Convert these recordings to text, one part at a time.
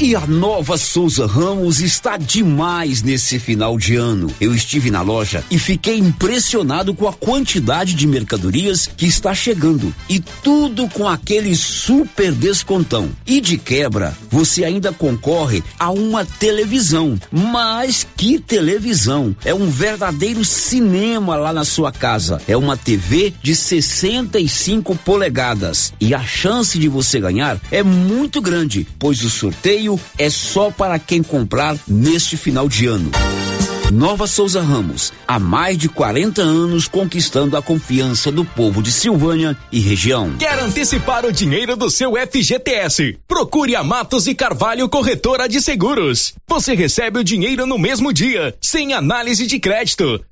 E a nova Souza Ramos está demais nesse final de ano. Eu estive na loja e fiquei impressionado com a quantidade de mercadorias que está chegando e tudo com aquele super descontão. E de quebra, você ainda concorre a uma televisão. Mas que televisão! É um verdadeiro cinema lá na sua casa. É uma TV de 65 polegadas e a chance de você ganhar é muito grande, pois o sorteio é só para quem comprar neste final de ano. Nova Souza Ramos, há mais de 40 anos conquistando a confiança do povo de Silvânia e região. Quer antecipar o dinheiro do seu FGTS? Procure a Matos e Carvalho Corretora de Seguros. Você recebe o dinheiro no mesmo dia, sem análise de crédito.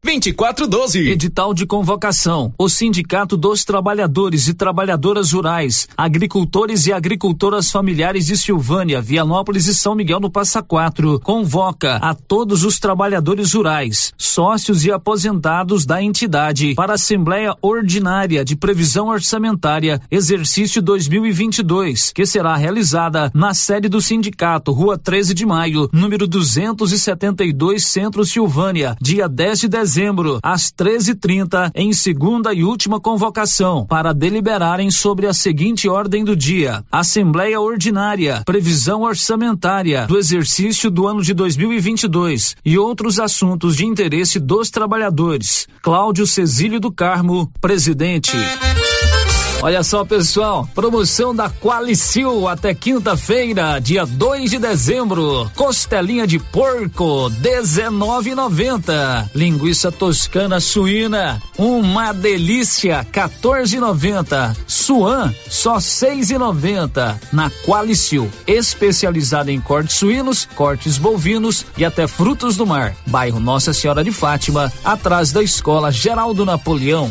2412. Edital de convocação. O Sindicato dos Trabalhadores e Trabalhadoras Rurais, Agricultores e Agricultoras Familiares de Silvânia, Vianópolis e São Miguel do Passa Quatro convoca a todos os trabalhadores rurais, sócios e aposentados da entidade para a Assembleia Ordinária de Previsão Orçamentária, exercício 2022, que será realizada na sede do sindicato, Rua 13 de Maio, número 272, Centro Silvânia, dia 10 de dezembro dezembro, às 13h30, em segunda e última convocação, para deliberarem sobre a seguinte ordem do dia: Assembleia Ordinária, Previsão Orçamentária do exercício do ano de 2022 e outros assuntos de interesse dos trabalhadores. Cláudio Cesílio do Carmo, presidente. Olha só, pessoal, promoção da Qualicil até quinta-feira, dia 2 de dezembro. Costelinha de porco, 19,90. Linguiça toscana suína, uma delícia, 14,90. Suan, só 6,90. Na Qualicil, especializada em cortes suínos, cortes bovinos e até frutos do mar. Bairro Nossa Senhora de Fátima, atrás da Escola Geraldo Napoleão.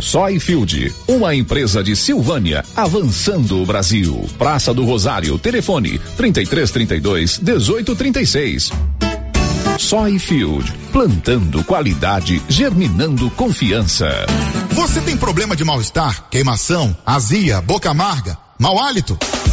Soyfield, uma empresa de Silvânia, avançando o Brasil. Praça do Rosário, telefone 3332 1836. Soyfield, plantando qualidade, germinando confiança. Você tem problema de mal-estar, queimação, azia, boca amarga? Mau hálito?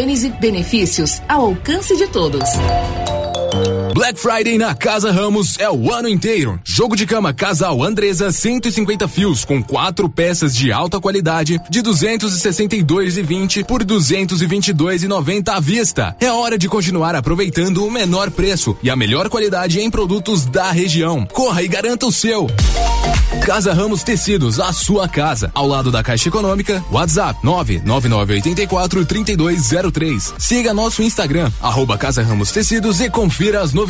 Gênese Gênese benefícios ao alcance de todos. Black Friday na Casa Ramos é o ano inteiro. Jogo de cama casal Andresa 150 fios com quatro peças de alta qualidade de 262,20 por 222,90 à vista. É hora de continuar aproveitando o menor preço e a melhor qualidade em produtos da região. Corra e garanta o seu. Casa Ramos Tecidos, a sua casa, ao lado da Caixa Econômica. WhatsApp 99984 3203. Siga nosso Instagram arroba Casa Ramos Tecidos e confira as novidades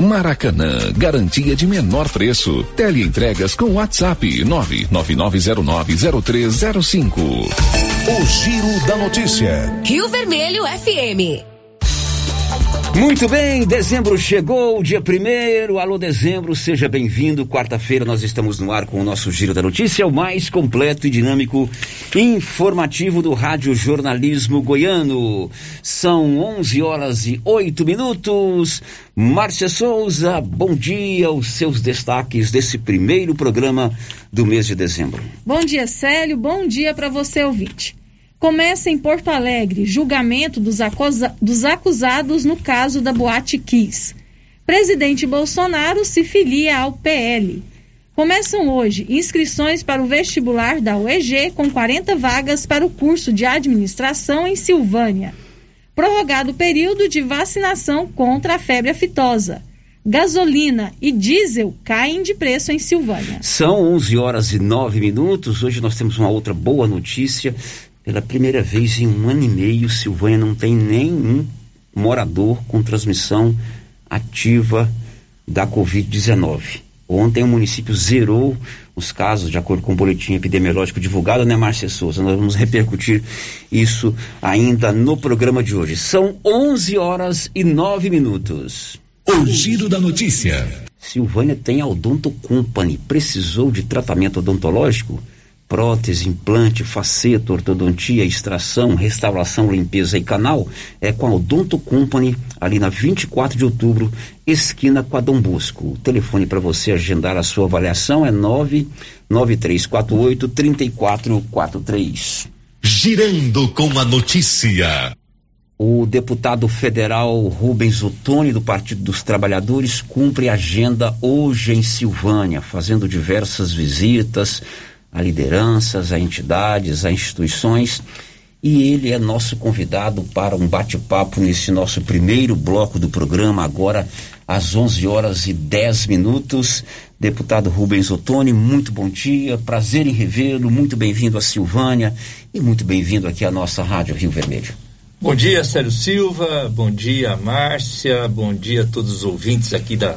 Maracanã, garantia de menor preço. Teleentregas com WhatsApp 999090305. O Giro da Notícia. Rio Vermelho FM. Muito bem, dezembro chegou, dia primeiro, alô dezembro, seja bem-vindo. Quarta-feira nós estamos no ar com o nosso Giro da Notícia, o mais completo e dinâmico informativo do Rádio Jornalismo Goiano. São 11 horas e 8 minutos. Márcia Souza, bom dia, os seus destaques desse primeiro programa do mês de dezembro. Bom dia, Célio, bom dia para você, ouvinte. Começa em Porto Alegre julgamento dos, acusa dos acusados no caso da Boate Kiss. Presidente Bolsonaro se filia ao PL. Começam hoje inscrições para o vestibular da UEG com 40 vagas para o curso de administração em Silvânia. Prorrogado o período de vacinação contra a febre aftosa. Gasolina e diesel caem de preço em Silvânia. São 11 horas e 9 minutos. Hoje nós temos uma outra boa notícia. Pela primeira vez em um ano e meio, Silvânia não tem nenhum morador com transmissão ativa da Covid-19. Ontem o município zerou os casos, de acordo com o boletim epidemiológico divulgado, né, Márcia Souza? Nós vamos repercutir isso ainda no programa de hoje. São 11 horas e 9 minutos. O giro da notícia. Silvânia tem a Odonto Company. Precisou de tratamento odontológico? Prótese, implante, faceta, ortodontia, extração, restauração, limpeza e canal é com a Odonto Company, ali na 24 de outubro, esquina com a Dom Bosco. O telefone para você agendar a sua avaliação é 99348 3443. Girando com a notícia. O deputado federal Rubens Ottoni, do Partido dos Trabalhadores, cumpre agenda hoje em Silvânia, fazendo diversas visitas a lideranças, a entidades, a instituições. E ele é nosso convidado para um bate-papo nesse nosso primeiro bloco do programa, agora às 11 horas e 10 minutos. Deputado Rubens Ottoni, muito bom dia, prazer em revê-lo, muito bem-vindo a Silvânia e muito bem-vindo aqui à nossa Rádio Rio Vermelho. Bom dia, Sérgio Silva, bom dia, Márcia, bom dia a todos os ouvintes aqui da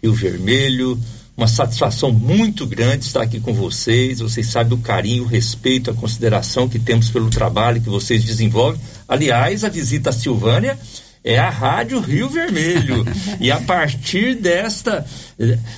Rio Vermelho. Uma satisfação muito grande estar aqui com vocês. Vocês sabem o carinho, o respeito, a consideração que temos pelo trabalho que vocês desenvolvem. Aliás, a visita à Silvânia é a Rádio Rio Vermelho. e a partir desta,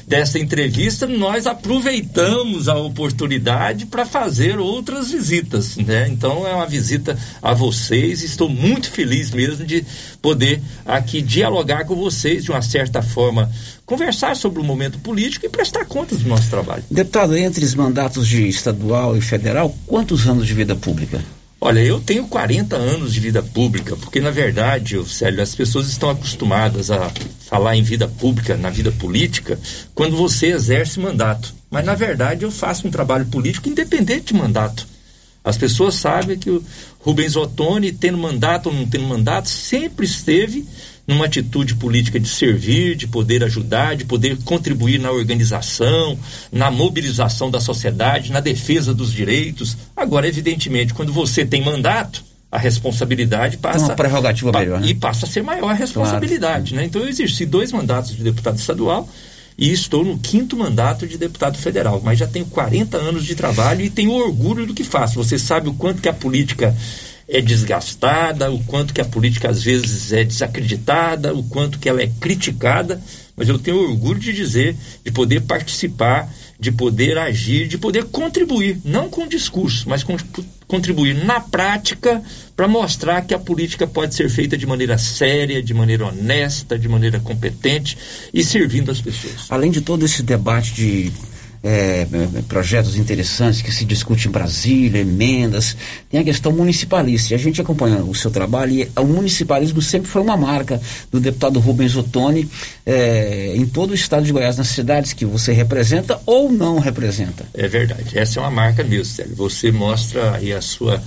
desta entrevista, nós aproveitamos a oportunidade para fazer outras visitas. Né? Então, é uma visita a vocês. Estou muito feliz mesmo de poder aqui dialogar com vocês de uma certa forma, conversar sobre o momento político e prestar contas do nosso trabalho. Deputado, entre os mandatos de estadual e federal, quantos anos de vida pública? Olha, eu tenho 40 anos de vida pública, porque na verdade, Célio, as pessoas estão acostumadas a falar em vida pública, na vida política, quando você exerce mandato. Mas na verdade eu faço um trabalho político independente de mandato. As pessoas sabem que o Rubens Ottoni, tendo mandato ou não tendo mandato, sempre esteve numa atitude política de servir, de poder ajudar, de poder contribuir na organização, na mobilização da sociedade, na defesa dos direitos. Agora, evidentemente, quando você tem mandato, a responsabilidade passa uma prerrogativa pa, melhor, né? e passa a ser maior a responsabilidade, claro. né? Então eu exerci dois mandatos de deputado estadual e estou no quinto mandato de deputado federal, mas já tenho 40 anos de trabalho e tenho orgulho do que faço. Você sabe o quanto que a política é desgastada, o quanto que a política às vezes é desacreditada, o quanto que ela é criticada, mas eu tenho orgulho de dizer, de poder participar, de poder agir, de poder contribuir, não com discurso, mas com, contribuir na prática para mostrar que a política pode ser feita de maneira séria, de maneira honesta, de maneira competente e servindo as pessoas. Além de todo esse debate de é, projetos interessantes que se discute em Brasília, emendas, tem a questão municipalista. E a gente acompanha o seu trabalho e o municipalismo sempre foi uma marca do deputado Rubens Ottoni é, em todo o estado de Goiás, nas cidades que você representa ou não representa. É verdade, essa é uma marca mesmo, Célio. Você mostra aí a sua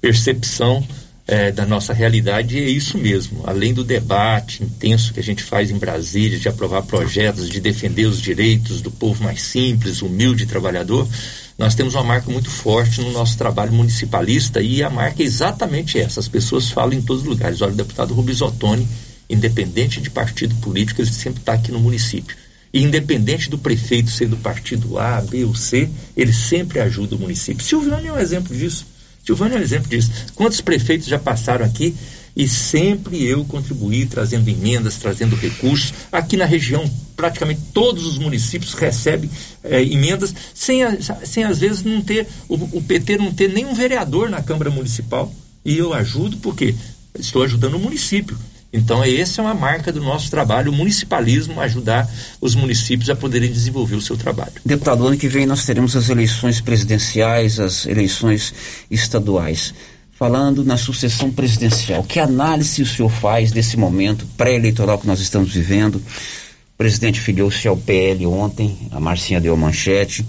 percepção é, da nossa realidade é isso mesmo. Além do debate intenso que a gente faz em Brasília, de aprovar projetos, de defender os direitos do povo mais simples, humilde trabalhador, nós temos uma marca muito forte no nosso trabalho municipalista e a marca é exatamente essa. As pessoas falam em todos os lugares. Olha, o deputado Rubens Ottoni, independente de partido político, ele sempre está aqui no município. E independente do prefeito ser do partido A, B ou C, ele sempre ajuda o município. Silviano é um exemplo disso. Silvânia é um exemplo disso. Quantos prefeitos já passaram aqui e sempre eu contribuí trazendo emendas, trazendo recursos. Aqui na região, praticamente todos os municípios recebem é, emendas, sem, sem às vezes não ter, o, o PT não ter nenhum vereador na Câmara Municipal. E eu ajudo porque estou ajudando o município. Então, essa é uma marca do nosso trabalho, o municipalismo, ajudar os municípios a poderem desenvolver o seu trabalho. Deputado, ano que vem nós teremos as eleições presidenciais, as eleições estaduais. Falando na sucessão presidencial, que análise o senhor faz desse momento pré-eleitoral que nós estamos vivendo? O presidente filiou-se ao PL ontem, a Marcinha deu a manchete.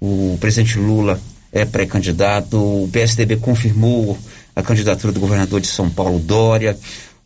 O presidente Lula é pré-candidato, o PSDB confirmou a candidatura do governador de São Paulo, Dória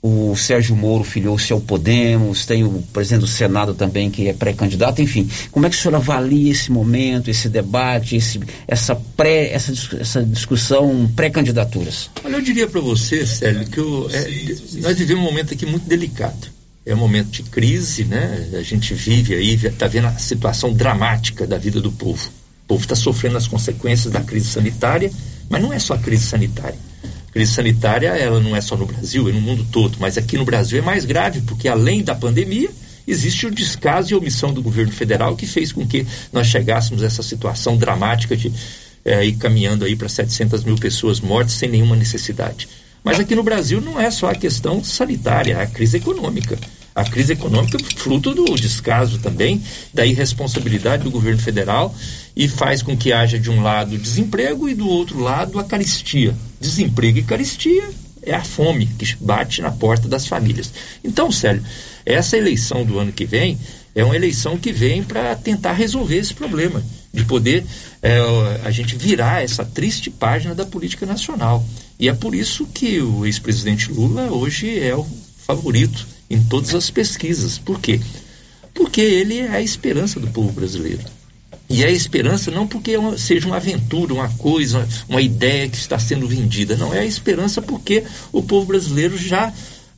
o Sérgio Moro filiou-se ao Podemos, tem o presidente do Senado também que é pré-candidato, enfim. Como é que o senhor avalia esse momento, esse debate, esse, essa, pré, essa, essa discussão pré-candidaturas? Olha, eu diria para você, Sérgio, que eu, é, nós vivemos um momento aqui muito delicado. É um momento de crise, né? A gente vive aí, está vendo a situação dramática da vida do povo. O povo está sofrendo as consequências da crise sanitária, mas não é só a crise sanitária crise sanitária ela não é só no Brasil, é no mundo todo, mas aqui no Brasil é mais grave, porque além da pandemia, existe o descaso e omissão do governo federal que fez com que nós chegássemos a essa situação dramática de é, e caminhando aí para 700 mil pessoas mortas sem nenhuma necessidade. Mas aqui no Brasil não é só a questão sanitária, é a crise econômica. A crise econômica é fruto do descaso também, da irresponsabilidade do governo federal e faz com que haja de um lado desemprego e do outro lado a caristia. Desemprego e caristia é a fome que bate na porta das famílias. Então, Célio, essa eleição do ano que vem é uma eleição que vem para tentar resolver esse problema, de poder é, a gente virar essa triste página da política nacional. E é por isso que o ex-presidente Lula hoje é o favorito em todas as pesquisas. Por quê? Porque ele é a esperança do povo brasileiro. E é esperança não porque é seja uma aventura, uma coisa, uma ideia que está sendo vendida. Não, é a esperança porque o povo brasileiro já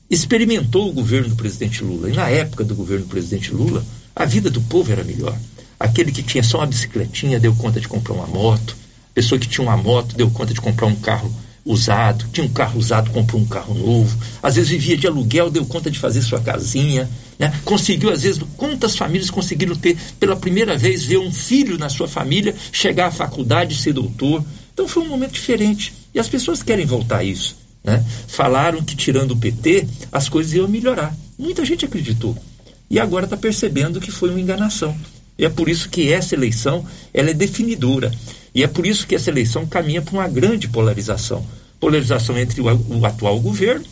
experimentou o governo do presidente Lula. E na época do governo do presidente Lula, a vida do povo era melhor. Aquele que tinha só uma bicicletinha deu conta de comprar uma moto. A pessoa que tinha uma moto deu conta de comprar um carro usado. Tinha um carro usado, comprou um carro novo. Às vezes vivia de aluguel, deu conta de fazer sua casinha. Né? Conseguiu, às vezes, quantas famílias conseguiram ter pela primeira vez ver um filho na sua família chegar à faculdade e ser doutor. Então foi um momento diferente. E as pessoas querem voltar a isso. Né? Falaram que tirando o PT as coisas iam melhorar. Muita gente acreditou. E agora está percebendo que foi uma enganação. E é por isso que essa eleição ela é definidora. E é por isso que essa eleição caminha para uma grande polarização. Polarização entre o, o atual governo,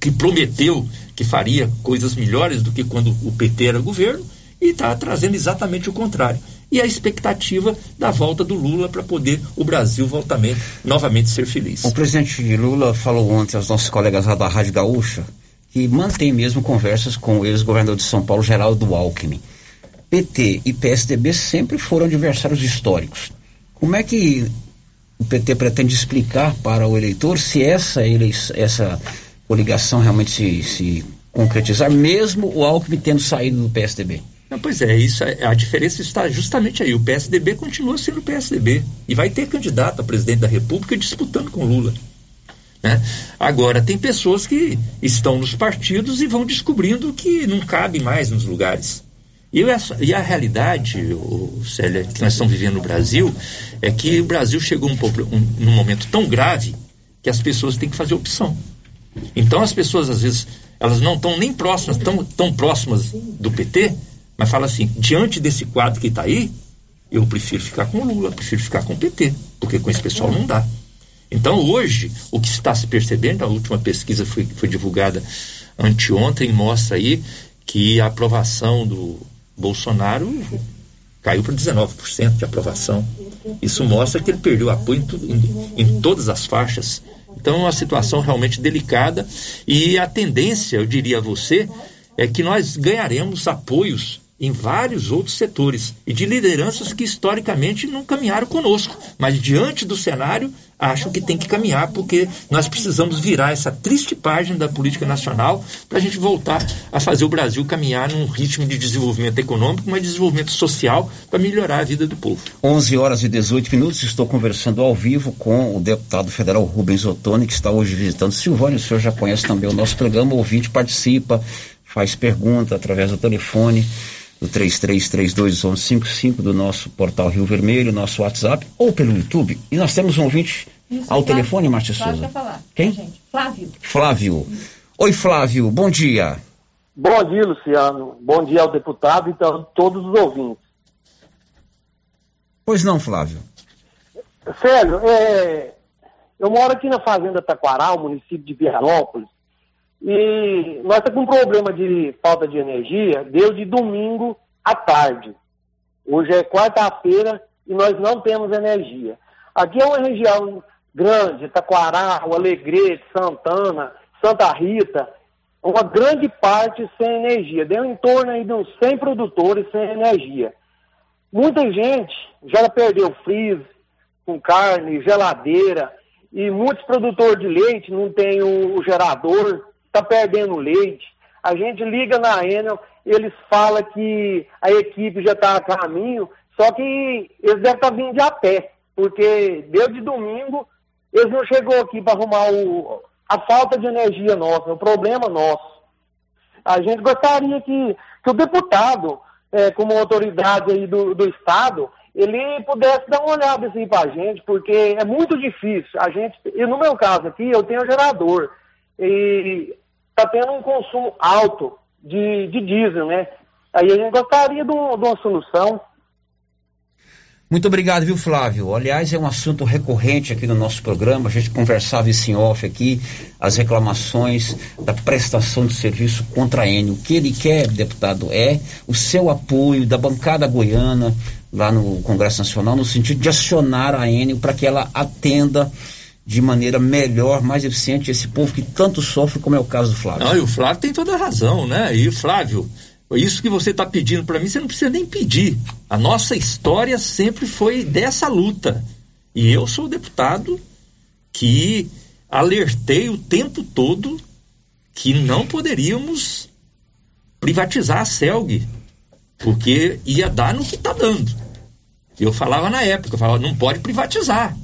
que prometeu que faria coisas melhores do que quando o PT era governo, e está trazendo exatamente o contrário e a expectativa da volta do Lula para poder o Brasil voltamente, novamente ser feliz. O presidente Lula falou ontem aos nossos colegas lá da Rádio Gaúcha que mantém mesmo conversas com o ex-governador de São Paulo, Geraldo Alckmin. PT e PSDB sempre foram adversários históricos. Como é que o PT pretende explicar para o eleitor se essa, essa coligação realmente se, se concretizar, mesmo o Alckmin tendo saído do PSDB? Não, pois é, isso, a diferença está justamente aí. O PSDB continua sendo o PSDB e vai ter candidato a presidente da República disputando com Lula. Né? Agora, tem pessoas que estão nos partidos e vão descobrindo que não cabe mais nos lugares. E, essa, e a realidade, o, Célia, que nós estamos vivendo no Brasil, é que o Brasil chegou um, um, num momento tão grave que as pessoas têm que fazer opção. Então, as pessoas, às vezes, elas não estão nem próximas, tão, tão próximas do PT, mas fala assim: diante desse quadro que está aí, eu prefiro ficar com o Lula, prefiro ficar com o PT, porque com esse pessoal não dá. Então, hoje, o que está se percebendo, a última pesquisa foi, foi divulgada anteontem, mostra aí que a aprovação do Bolsonaro caiu para 19% de aprovação. Isso mostra que ele perdeu apoio em, em, em todas as faixas. Então, é uma situação realmente delicada e a tendência, eu diria a você, é que nós ganharemos apoios em vários outros setores e de lideranças que historicamente não caminharam conosco, mas diante do cenário acham que tem que caminhar porque nós precisamos virar essa triste página da política nacional para a gente voltar a fazer o Brasil caminhar num ritmo de desenvolvimento econômico, mas de desenvolvimento social para melhorar a vida do povo. 11 horas e 18 minutos, estou conversando ao vivo com o deputado federal Rubens Ottoni, que está hoje visitando Silvânia. O senhor já conhece também o nosso programa, ouvinte participa, faz pergunta através do telefone do 33321155 do nosso portal Rio Vermelho, nosso WhatsApp ou pelo YouTube. E nós temos um ouvinte Isso, ao telefone, Márcia Souza. Falar. Quem? Gente. Flávio. Flávio. Oi, Flávio, bom dia. Bom dia, Luciano. Bom dia ao deputado e a todos os ouvintes. Pois não, Flávio. Sério, é, eu moro aqui na Fazenda Taquaral, município de Vianópolis, e nós estamos com um problema de falta de energia desde domingo à tarde. Hoje é quarta-feira e nós não temos energia. Aqui é uma região grande, Taquará, Alegrete, Santana, Santa Rita, uma grande parte sem energia. Deu em torno aí de uns 100 produtores sem energia. Muita gente já perdeu freezer com carne, geladeira, e muitos produtores de leite não têm o gerador está perdendo leite. A gente liga na Enel, eles falam que a equipe já está a caminho, só que eles devem estar tá vindo de a pé, porque desde domingo eles não chegou aqui para arrumar o, a falta de energia nossa, o problema nosso. A gente gostaria que, que o deputado, é, como autoridade aí do, do Estado, ele pudesse dar uma olhada assim para a gente, porque é muito difícil. A gente, e no meu caso aqui, eu tenho gerador e está tendo um consumo alto de, de diesel, né? Aí a gente gostaria de, de uma solução. Muito obrigado, viu, Flávio? Aliás, é um assunto recorrente aqui no nosso programa. A gente conversava isso em off aqui, as reclamações da prestação de serviço contra a Enio. O que ele quer, deputado, é o seu apoio da bancada goiana lá no Congresso Nacional, no sentido de acionar a Enio para que ela atenda de maneira melhor, mais eficiente esse povo que tanto sofre, como é o caso do Flávio. Não, e o Flávio tem toda a razão, né? E Flávio, isso que você está pedindo para mim, você não precisa nem pedir. A nossa história sempre foi dessa luta. E eu sou o deputado que alertei o tempo todo que não poderíamos privatizar a CELG, porque ia dar no que está dando. Eu falava na época, eu falava, não pode privatizar.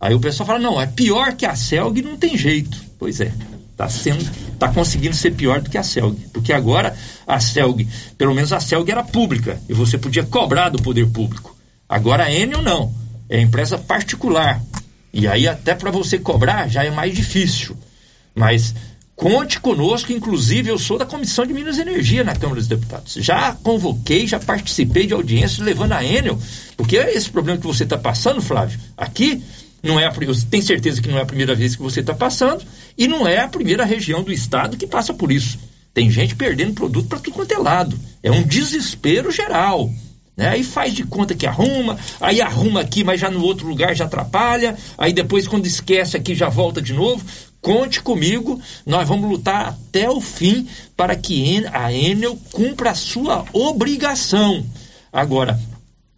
Aí o pessoal fala, não, é pior que a CELG não tem jeito. Pois é, está sendo, tá conseguindo ser pior do que a CELG. Porque agora a CELG, pelo menos a CELG era pública e você podia cobrar do poder público. Agora a Enel não, é empresa particular. E aí até para você cobrar já é mais difícil. Mas conte conosco, inclusive eu sou da Comissão de Minas e Energia na Câmara dos Deputados. Já convoquei, já participei de audiências levando a Enel, porque é esse problema que você está passando, Flávio, aqui não é a, eu tenho certeza que não é a primeira vez que você está passando e não é a primeira região do estado que passa por isso. Tem gente perdendo produto para tudo quanto é lado. É um desespero geral. Né? Aí faz de conta que arruma, aí arruma aqui, mas já no outro lugar já atrapalha, aí depois, quando esquece aqui, já volta de novo. Conte comigo, nós vamos lutar até o fim para que a Enel cumpra a sua obrigação. Agora,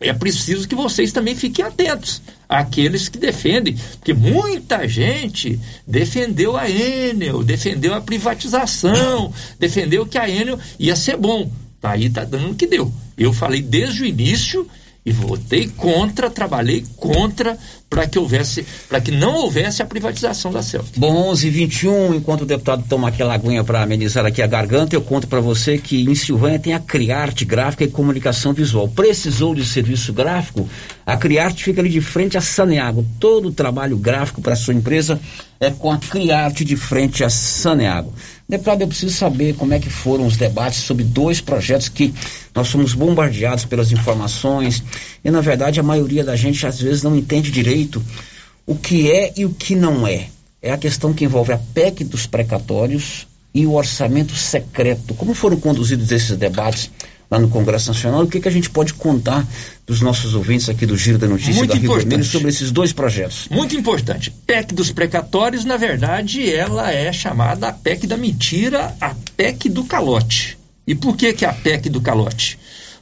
é preciso que vocês também fiquem atentos àqueles que defendem, porque muita gente defendeu a Enel, defendeu a privatização, defendeu que a Enel ia ser bom. Tá aí, tá dando o que deu. Eu falei desde o início e votei contra, trabalhei contra para que houvesse, para que não houvesse a privatização da Celtic. Bom, 11 21 enquanto o deputado toma aquela aguinha para amenizar aqui a garganta, eu conto para você que em Silvânia tem a Criarte Gráfica e Comunicação Visual. Precisou de serviço gráfico? A Criarte fica ali de frente a Saneago. Todo o trabalho gráfico para sua empresa é com a Criarte de frente a Saneago. Deputado, eu preciso saber como é que foram os debates sobre dois projetos que nós somos bombardeados pelas informações e, na verdade, a maioria da gente às vezes não entende direito o que é e o que não é. É a questão que envolve a PEC dos precatórios e o orçamento secreto. Como foram conduzidos esses debates lá no Congresso Nacional? O que, que a gente pode contar dos nossos ouvintes aqui do Giro da Notícia Muito da Rio importante. Vermelho sobre esses dois projetos? Muito importante. PEC dos precatórios, na verdade, ela é chamada a PEC da mentira, a PEC do calote. E por que, que é a PEC do calote?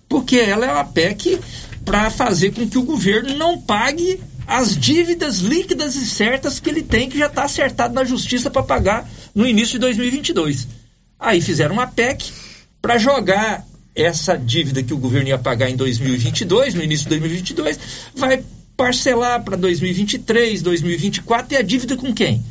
Porque ela é uma PEC para fazer com que o governo não pague as dívidas líquidas e certas que ele tem, que já está acertado na justiça para pagar no início de 2022. Aí fizeram uma PEC para jogar essa dívida que o governo ia pagar em 2022, no início de 2022, vai parcelar para 2023, 2024 e a dívida com quem?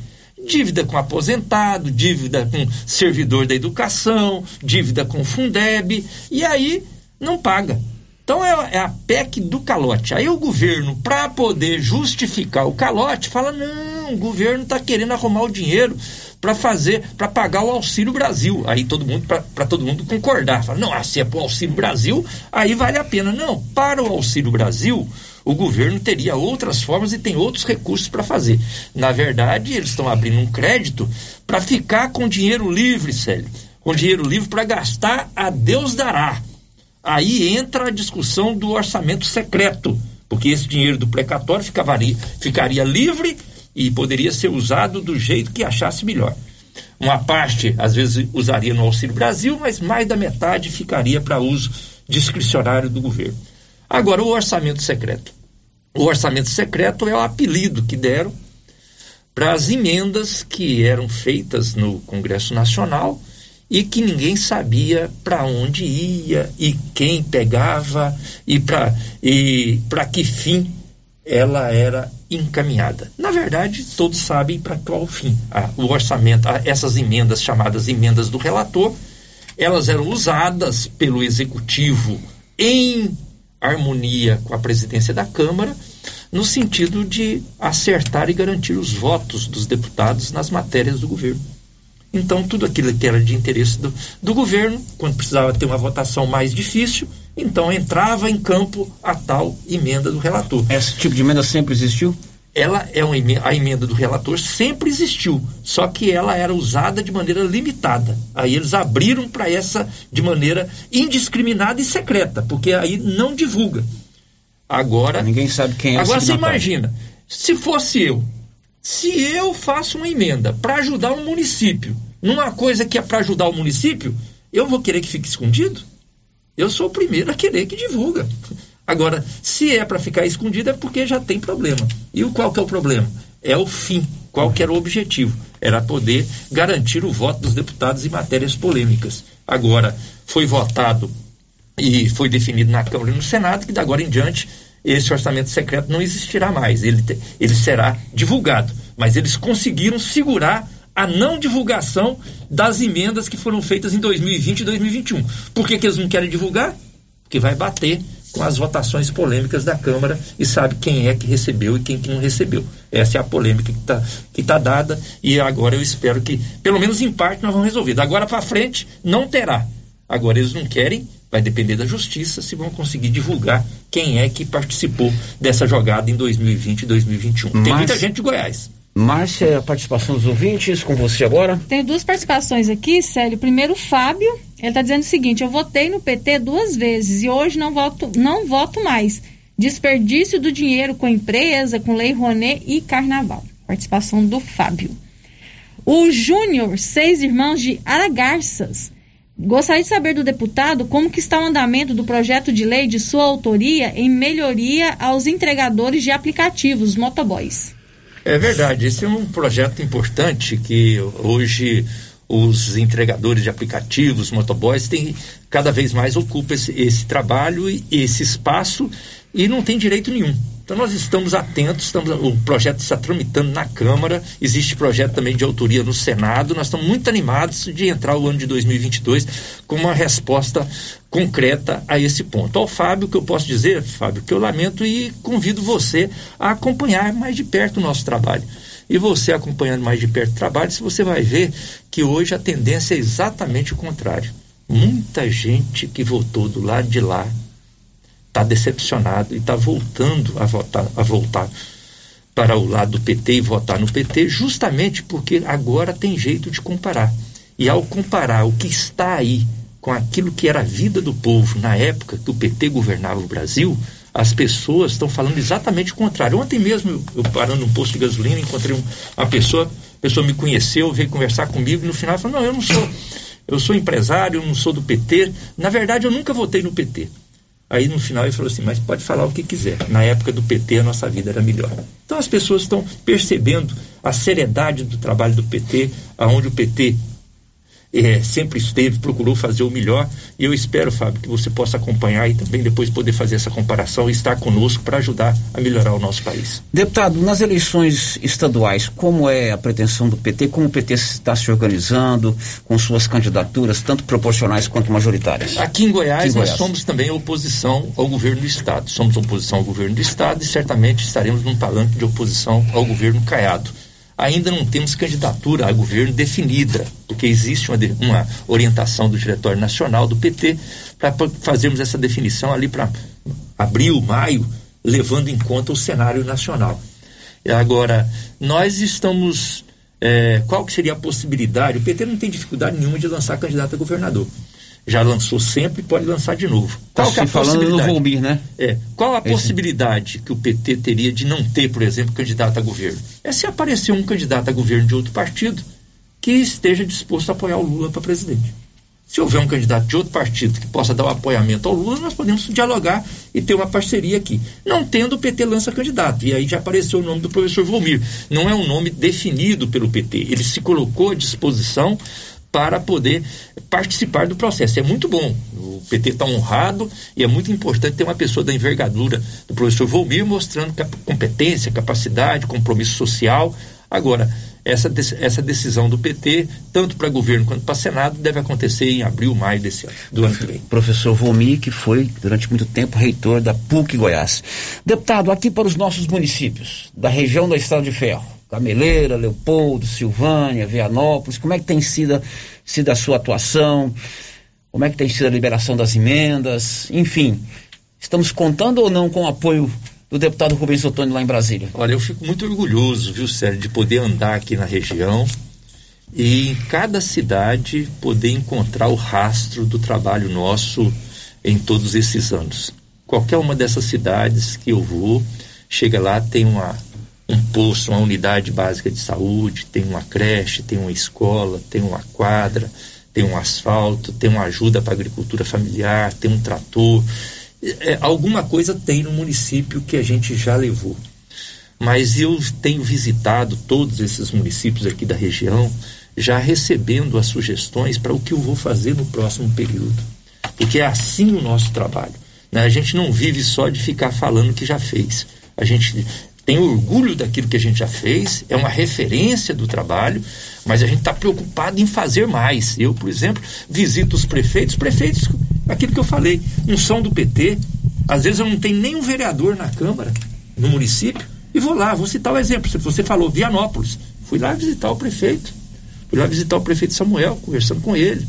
Dívida com aposentado, dívida com servidor da educação, dívida com Fundeb, e aí não paga. Então é, é a PEC do calote. Aí o governo, para poder justificar o calote, fala: não, o governo está querendo arrumar o dinheiro para fazer, para pagar o Auxílio Brasil. Aí todo mundo, para todo mundo concordar, fala: não, ah, se é para o Auxílio Brasil, aí vale a pena. Não, para o Auxílio Brasil, o governo teria outras formas e tem outros recursos para fazer. Na verdade, eles estão abrindo um crédito para ficar com dinheiro livre, Célio. Com dinheiro livre para gastar, a Deus dará. Aí entra a discussão do orçamento secreto, porque esse dinheiro do precatório ficaria, ficaria livre e poderia ser usado do jeito que achasse melhor. Uma parte, às vezes, usaria no Auxílio Brasil, mas mais da metade ficaria para uso discricionário do governo. Agora, o orçamento secreto. O orçamento secreto é o apelido que deram para as emendas que eram feitas no Congresso Nacional e que ninguém sabia para onde ia e quem pegava e para e que fim ela era encaminhada. Na verdade, todos sabem para qual fim. Ah, o orçamento, ah, essas emendas chamadas emendas do relator, elas eram usadas pelo executivo em harmonia com a presidência da Câmara, no sentido de acertar e garantir os votos dos deputados nas matérias do governo. Então, tudo aquilo que era de interesse do, do governo, quando precisava ter uma votação mais difícil, então entrava em campo a tal emenda do relator. Esse tipo de emenda sempre existiu? Ela é uma emenda, a emenda do relator sempre existiu, só que ela era usada de maneira limitada. Aí eles abriram para essa de maneira indiscriminada e secreta, porque aí não divulga. Agora. Ninguém sabe quem é Agora você imagina, se fosse eu, se eu faço uma emenda para ajudar um município, numa coisa que é para ajudar o município, eu vou querer que fique escondido? Eu sou o primeiro a querer que divulga. Agora, se é para ficar escondido é porque já tem problema. E qual que é o problema? É o fim. Qual que era o objetivo? Era poder garantir o voto dos deputados em matérias polêmicas. Agora, foi votado e foi definido na Câmara e no Senado que, da agora em diante, esse orçamento secreto não existirá mais. Ele, ele será divulgado. Mas eles conseguiram segurar a não divulgação das emendas que foram feitas em 2020 e 2021. Por que, que eles não querem divulgar? Porque vai bater com as votações polêmicas da Câmara e sabe quem é que recebeu e quem que não recebeu. Essa é a polêmica que está que tá dada e agora eu espero que, pelo menos em parte, nós vamos resolver. Agora para frente, não terá. Agora eles não querem, vai depender da justiça se vão conseguir divulgar quem é que participou dessa jogada em 2020 e 2021. Tem muita gente de Goiás. Márcia, a participação dos ouvintes, com você agora. Tem duas participações aqui, Célio. Primeiro, o Fábio, ele está dizendo o seguinte: eu votei no PT duas vezes e hoje não voto, não voto mais. Desperdício do dinheiro com empresa, com Lei Rouanet e Carnaval. Participação do Fábio. O Júnior, seis irmãos de Aragarças. Gostaria de saber do deputado como que está o andamento do projeto de lei de sua autoria em melhoria aos entregadores de aplicativos, motoboys. É verdade, esse é um projeto importante que hoje os entregadores de aplicativos, motoboys, têm cada vez mais ocupam esse, esse trabalho e esse espaço e não tem direito nenhum. Então nós estamos atentos, estamos, o projeto está tramitando na Câmara, existe projeto também de autoria no Senado, nós estamos muito animados de entrar o ano de 2022 com uma resposta concreta a esse ponto. Ao Fábio, o que eu posso dizer, Fábio, que eu lamento e convido você a acompanhar mais de perto o nosso trabalho. E você acompanhando mais de perto o trabalho, você vai ver que hoje a tendência é exatamente o contrário. Muita gente que votou do lado de lá está decepcionado e está voltando a votar, a voltar para o lado do PT e votar no PT, justamente porque agora tem jeito de comparar. E ao comparar o que está aí com aquilo que era a vida do povo na época que o PT governava o Brasil, as pessoas estão falando exatamente o contrário. Ontem mesmo, eu, parando num posto de gasolina, encontrei um, uma pessoa, a pessoa me conheceu, veio conversar comigo e no final falou: Não, eu não sou, eu sou empresário, eu não sou do PT. Na verdade, eu nunca votei no PT. Aí no final ele falou assim: Mas pode falar o que quiser. Na época do PT a nossa vida era melhor. Então as pessoas estão percebendo a seriedade do trabalho do PT, aonde o PT é, sempre esteve, procurou fazer o melhor. E eu espero, Fábio, que você possa acompanhar e também depois poder fazer essa comparação e estar conosco para ajudar a melhorar o nosso país. Deputado, nas eleições estaduais, como é a pretensão do PT? Como o PT está se organizando com suas candidaturas, tanto proporcionais quanto majoritárias? Aqui em Goiás, Aqui em Goiás. nós somos também oposição ao governo do Estado. Somos oposição ao governo do Estado e certamente estaremos num palanque de oposição ao governo Caiado ainda não temos candidatura a governo definida, porque existe uma, uma orientação do Diretório Nacional do PT para fazermos essa definição ali para abril, maio, levando em conta o cenário nacional. Agora, nós estamos. É, qual que seria a possibilidade? O PT não tem dificuldade nenhuma de lançar candidato a governador já lançou sempre e pode lançar de novo. Qual tá é a falando no Volmir, né? É. Qual a Esse... possibilidade que o PT teria de não ter, por exemplo, candidato a governo? É se aparecer um candidato a governo de outro partido que esteja disposto a apoiar o Lula para presidente. Se houver um candidato de outro partido que possa dar o um apoiamento ao Lula, nós podemos dialogar e ter uma parceria aqui. Não tendo, o PT lança candidato. E aí já apareceu o nome do professor Volmir. Não é um nome definido pelo PT. Ele se colocou à disposição para poder participar do processo. É muito bom. O PT está honrado e é muito importante ter uma pessoa da envergadura do professor Volmir mostrando competência, capacidade, compromisso social Agora, essa, essa decisão do PT, tanto para governo quanto para Senado, deve acontecer em abril, maio desse ano, do ano que vem. Professor Vomi, que foi durante muito tempo reitor da PUC Goiás. Deputado, aqui para os nossos municípios, da região da Estrada de Ferro, Gameleira, Leopoldo, Silvânia, Vianópolis, como é que tem sido, sido a sua atuação? Como é que tem sido a liberação das emendas? Enfim, estamos contando ou não com o apoio do deputado Rubens Ottoni lá em Brasília? Olha, eu fico muito orgulhoso, viu, Sérgio, de poder andar aqui na região e em cada cidade poder encontrar o rastro do trabalho nosso em todos esses anos. Qualquer uma dessas cidades que eu vou, chega lá, tem uma, um posto, uma unidade básica de saúde, tem uma creche, tem uma escola, tem uma quadra, tem um asfalto, tem uma ajuda para a agricultura familiar, tem um trator, é, alguma coisa tem no município que a gente já levou. Mas eu tenho visitado todos esses municípios aqui da região, já recebendo as sugestões para o que eu vou fazer no próximo período. Porque é assim o nosso trabalho. Né? A gente não vive só de ficar falando que já fez. A gente tem orgulho daquilo que a gente já fez, é uma referência do trabalho, mas a gente está preocupado em fazer mais. Eu, por exemplo, visito os prefeitos, prefeitos aquilo que eu falei, um som do PT. Às vezes eu não tenho nenhum vereador na Câmara, no município, e vou lá, vou citar o exemplo. Você falou Vianópolis. Fui lá visitar o prefeito. Fui lá visitar o prefeito Samuel, conversando com ele.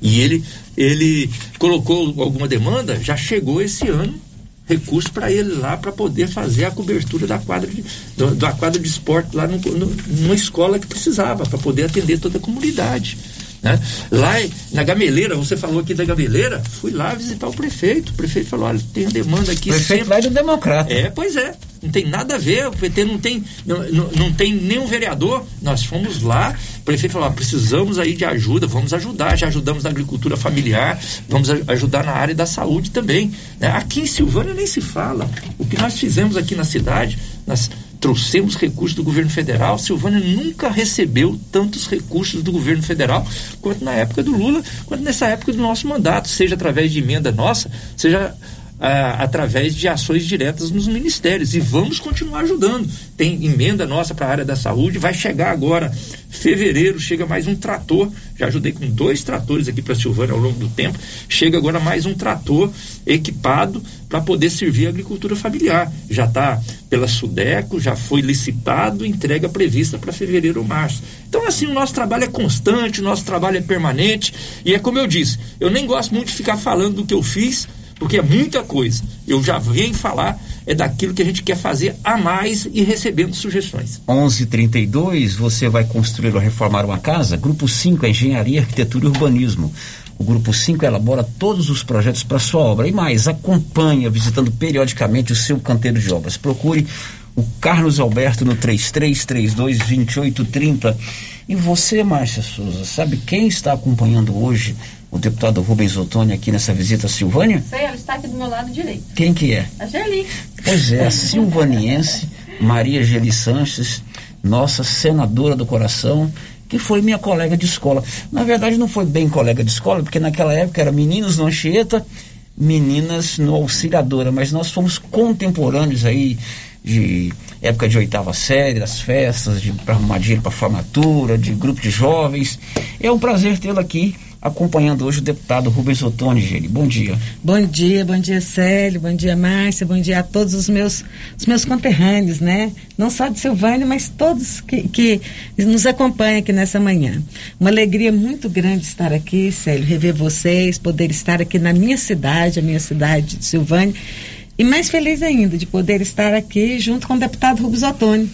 E ele, ele colocou alguma demanda, já chegou esse ano recurso para ele lá para poder fazer a cobertura da quadra de, do, da quadra de esporte lá no, no, numa escola que precisava, para poder atender toda a comunidade. Né? Lá na Gameleira, você falou aqui da Gameleira, fui lá visitar o prefeito. O prefeito falou: olha, tem demanda aqui. O prefeito sempre... lá é do Democrata. É, pois é. Não tem nada a ver, o PT não tem, não, não, tem nenhum vereador. Nós fomos lá, o prefeito falou: ah, precisamos aí de ajuda, vamos ajudar. Já ajudamos na agricultura familiar, vamos ajudar na área da saúde também. Né? Aqui em Silvânia nem se fala. O que nós fizemos aqui na cidade, nós trouxemos recursos do governo federal. Silvânia nunca recebeu tantos recursos do governo federal quanto na época do Lula, quanto nessa época do nosso mandato, seja através de emenda nossa, seja ah, através de ações diretas nos ministérios. E vamos continuar ajudando. Tem emenda nossa para a área da saúde, vai chegar agora, fevereiro, chega mais um trator. Já ajudei com dois tratores aqui para Silvânia ao longo do tempo. Chega agora mais um trator equipado para poder servir a agricultura familiar. Já está pela Sudeco, já foi licitado, entrega prevista para fevereiro ou março. Então, assim, o nosso trabalho é constante, o nosso trabalho é permanente. E é como eu disse, eu nem gosto muito de ficar falando do que eu fiz porque é muita coisa. Eu já venho falar é daquilo que a gente quer fazer a mais e recebendo sugestões. 11:32 você vai construir ou reformar uma casa? Grupo 5 é Engenharia, Arquitetura e Urbanismo. O Grupo 5 elabora todos os projetos para sua obra e mais, acompanha visitando periodicamente o seu canteiro de obras. Procure o Carlos Alberto no 3332 2830. E você, Márcia Souza, sabe quem está acompanhando hoje o deputado Rubens Ottoni aqui nessa visita a Silvânia? Sei, ela está aqui do meu lado direito. Quem que é? A Geli. Pois é, a silvaniense Maria Geli Sanches, nossa senadora do coração, que foi minha colega de escola. Na verdade, não foi bem colega de escola, porque naquela época era meninos no Anchieta, meninas no Auxiliadora, mas nós fomos contemporâneos aí de época de oitava série, das festas, de para arrumar dinheiro para formatura, de grupo de jovens. É um prazer tê-la aqui acompanhando hoje o deputado Rubens Ottoni, Geli. Bom dia. Bom dia, bom dia, Célio, bom dia, Márcia, bom dia a todos os meus, os meus conterrâneos, né? Não só de Silvânia, mas todos que, que nos acompanham aqui nessa manhã. Uma alegria muito grande estar aqui, Célio, rever vocês, poder estar aqui na minha cidade, a minha cidade de Silvânia, e mais feliz ainda de poder estar aqui junto com o deputado Rubens Ottoni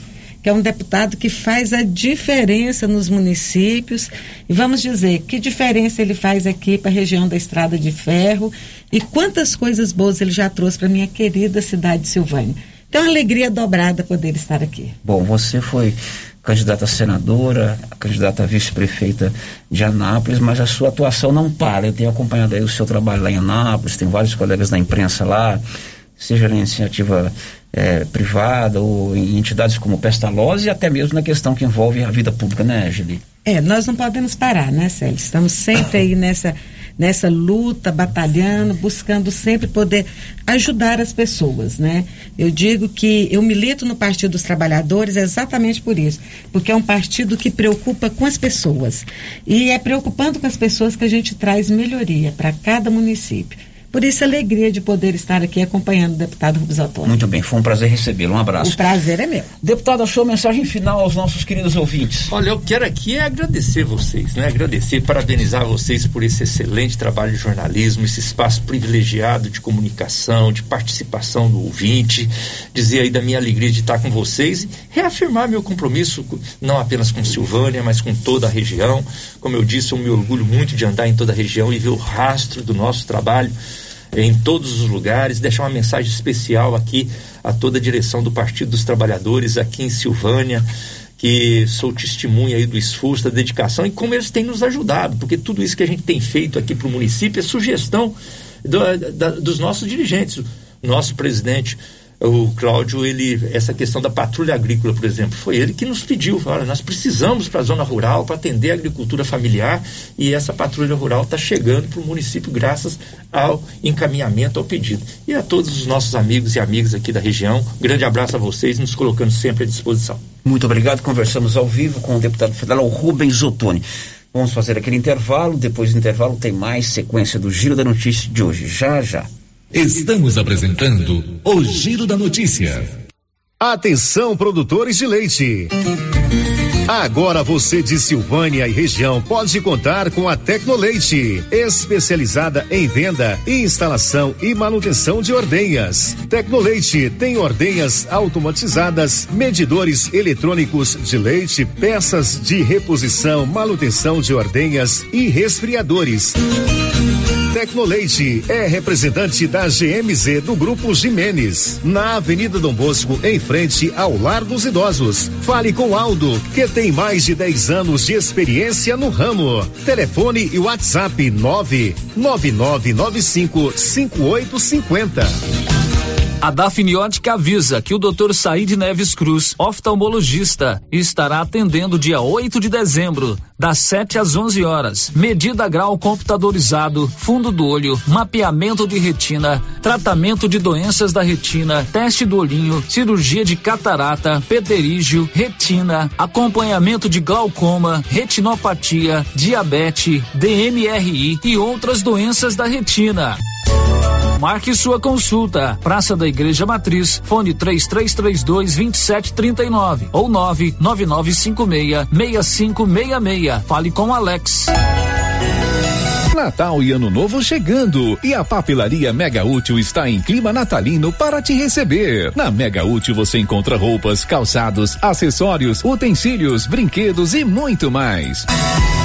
que é um deputado que faz a diferença nos municípios. E vamos dizer, que diferença ele faz aqui para a região da Estrada de Ferro e quantas coisas boas ele já trouxe para minha querida cidade de Silvânia. Então, é alegria dobrada poder estar aqui. Bom, você foi candidata a senadora, candidata a vice-prefeita de Anápolis, mas a sua atuação não para. Eu tenho acompanhado aí o seu trabalho lá em Anápolis, tem vários colegas da imprensa lá, seja na iniciativa é, privada ou em entidades como Pestalozzi e até mesmo na questão que envolve a vida pública, né, Angeli? É, nós não podemos parar, né, Célio? Estamos sempre aí nessa, nessa luta, batalhando, buscando sempre poder ajudar as pessoas, né? Eu digo que eu milito no Partido dos Trabalhadores exatamente por isso, porque é um partido que preocupa com as pessoas. E é preocupando com as pessoas que a gente traz melhoria para cada município. Por isso, a alegria de poder estar aqui acompanhando o deputado Rubens Antônio. Muito bem, foi um prazer recebê-lo. Um abraço. O prazer é meu. Deputado, a sua mensagem final aos nossos queridos ouvintes. Olha, eu quero aqui é agradecer vocês, né? Agradecer, parabenizar vocês por esse excelente trabalho de jornalismo, esse espaço privilegiado de comunicação, de participação do ouvinte, dizer aí da minha alegria de estar com vocês e reafirmar meu compromisso não apenas com Silvânia, mas com toda a região. Como eu disse, eu me orgulho muito de andar em toda a região e ver o rastro do nosso trabalho em todos os lugares, deixar uma mensagem especial aqui a toda a direção do Partido dos Trabalhadores aqui em Silvânia, que sou testemunha aí do esforço, da dedicação e como eles têm nos ajudado, porque tudo isso que a gente tem feito aqui para o município é sugestão do, da, dos nossos dirigentes. Nosso presidente o Cláudio, ele, essa questão da patrulha agrícola, por exemplo, foi ele que nos pediu, olha, nós precisamos para a zona rural, para atender a agricultura familiar, e essa patrulha rural está chegando para o município graças ao encaminhamento, ao pedido. E a todos os nossos amigos e amigas aqui da região, grande abraço a vocês, nos colocando sempre à disposição. Muito obrigado, conversamos ao vivo com o deputado federal Rubens Ottoni. Vamos fazer aquele intervalo, depois do intervalo tem mais sequência do Giro da Notícia de hoje, já já. Estamos apresentando o Giro da Notícia. Atenção, produtores de leite. Agora você de Silvânia e região pode contar com a Tecnoleite, especializada em venda, instalação e manutenção de ordenhas. Tecnoleite tem ordenhas automatizadas, medidores eletrônicos de leite, peças de reposição, manutenção de ordenhas e resfriadores. Tecnoleite é representante da GMZ do Grupo Jimenez, na Avenida Dom Bosco, em frente ao Lar dos Idosos. Fale com Aldo, que tem mais de 10 anos de experiência no ramo. Telefone e WhatsApp 99995 5850. A Dafniótica avisa que o Dr. Said Neves Cruz, oftalmologista, estará atendendo dia 8 de dezembro, das 7 às 11 horas. Medida grau computadorizado, fundo do olho, mapeamento de retina, tratamento de doenças da retina, teste do olhinho, cirurgia de catarata, pterígio, retina, acompanhamento de glaucoma, retinopatia, diabetes, DMRI e outras doenças da retina. Marque sua consulta. Praça da Igreja Matriz, fone 3332 2739 ou 99956 6566. Fale com Alex. Natal e Ano Novo chegando e a papelaria Mega Útil está em clima natalino para te receber. Na Mega Útil você encontra roupas, calçados, acessórios, utensílios, brinquedos e muito mais.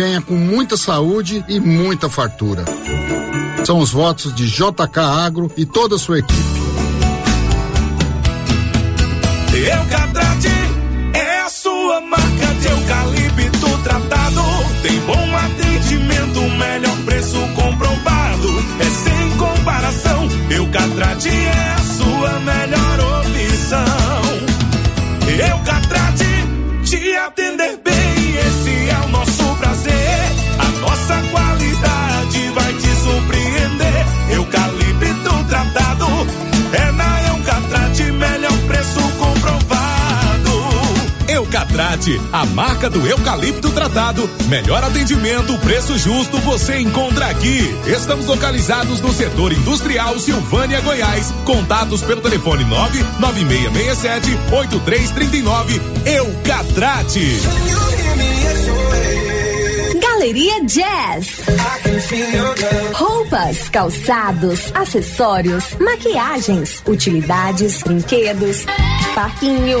venha com muita saúde e muita fartura. São os votos de JK Agro e toda a sua equipe. Eucatrate é a sua marca de eucalipto tratado. Tem bom atendimento, melhor preço comprovado. É sem comparação. Eucatrate é a sua A marca do eucalipto tratado. Melhor atendimento, preço justo, você encontra aqui. Estamos localizados no setor industrial Silvânia, Goiás. Contatos pelo telefone 99667 8339. Eucatrate. Galeria Jazz. Roupas, calçados, acessórios, maquiagens, utilidades, brinquedos, parquinho.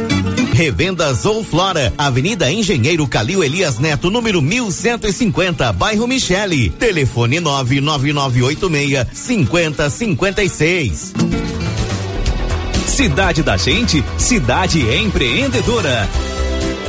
Revendas ou Flora, Avenida Engenheiro Calil Elias Neto, número 1150, bairro Michele. Telefone 99986 5056. Cidade da Gente, cidade empreendedora.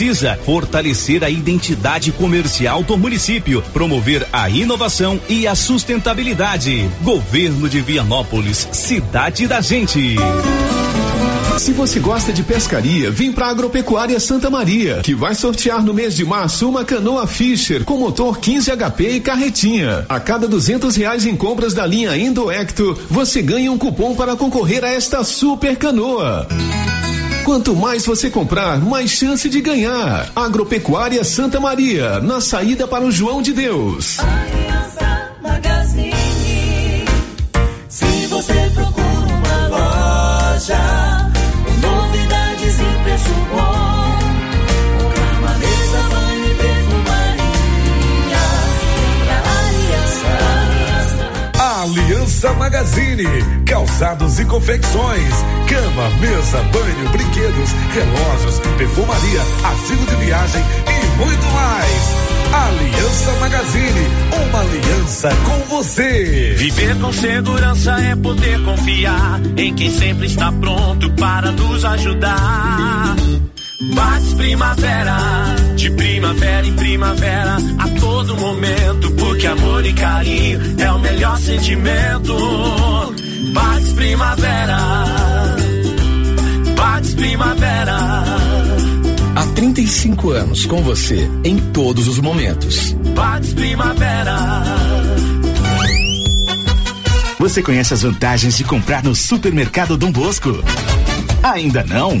precisa fortalecer a identidade comercial do município, promover a inovação e a sustentabilidade. Governo de Vianópolis, cidade da gente. Se você gosta de pescaria, vem para Agropecuária Santa Maria, que vai sortear no mês de março uma canoa Fisher com motor 15 HP e carretinha. A cada duzentos reais em compras da linha Indoecto, você ganha um cupom para concorrer a esta super canoa. Quanto mais você comprar, mais chance de ganhar. Agropecuária Santa Maria, na saída para o João de Deus. Aliança Magazine. Se você Aliança Magazine, calçados e confecções, cama, mesa, banho, brinquedos, relógios, perfumaria, artigo de viagem e muito mais. Aliança Magazine, uma aliança com você. Viver com segurança é poder confiar em quem sempre está pronto para nos ajudar. Bate primavera, de primavera em primavera, a todo momento, porque amor e carinho é o melhor sentimento. Bate primavera, bate primavera, Há 35 anos com você em todos os momentos. Pax Primavera. Você conhece as vantagens de comprar no Supermercado Dom Bosco? Ainda não?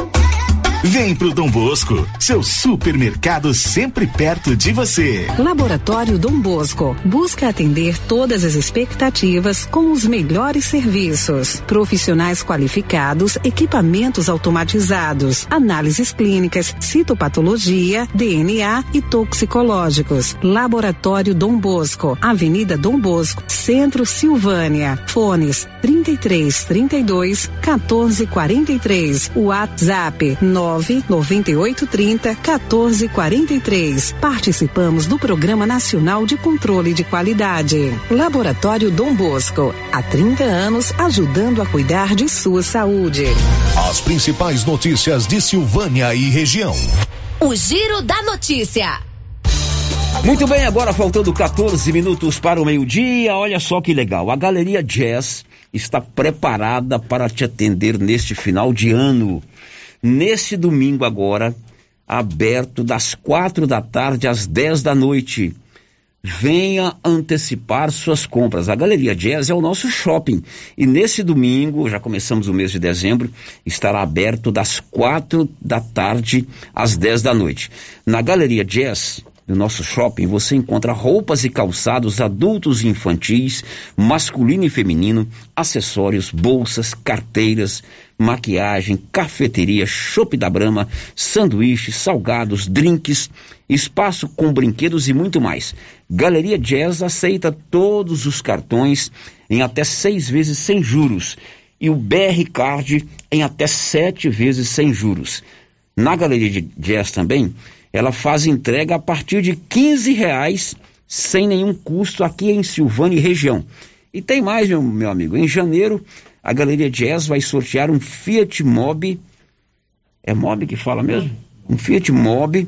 Vem pro Dom Bosco, seu supermercado sempre perto de você. Laboratório Dom Bosco busca atender todas as expectativas com os melhores serviços. Profissionais qualificados, equipamentos automatizados, análises clínicas, citopatologia, DNA e toxicológicos. Laboratório Dom Bosco, Avenida Dom Bosco, Centro Silvânia. Fones 33 32 14 43. WhatsApp 9 9830 1443. Participamos do Programa Nacional de Controle de Qualidade. Laboratório Dom Bosco. Há 30 anos ajudando a cuidar de sua saúde. As principais notícias de Silvânia e região. O Giro da Notícia. Muito bem, agora faltando 14 minutos para o meio-dia. Olha só que legal. A Galeria Jazz está preparada para te atender neste final de ano nesse domingo agora, aberto das quatro da tarde às dez da noite. Venha antecipar suas compras. A Galeria Jazz é o nosso shopping. E nesse domingo, já começamos o mês de dezembro, estará aberto das quatro da tarde às dez da noite. Na Galeria Jazz, no nosso shopping você encontra roupas e calçados adultos e infantis, masculino e feminino, acessórios, bolsas, carteiras, maquiagem, cafeteria, chopp da Brama, sanduíches, salgados, drinks, espaço com brinquedos e muito mais. Galeria Jazz aceita todos os cartões em até seis vezes sem juros e o BR Card em até sete vezes sem juros. Na Galeria Jazz também ela faz entrega a partir de 15 reais sem nenhum custo aqui em Silvânia e região. E tem mais, meu, meu amigo. Em janeiro, a Galeria Jazz vai sortear um Fiat Mobi. É Mobi que fala mesmo? Um Fiat Mobi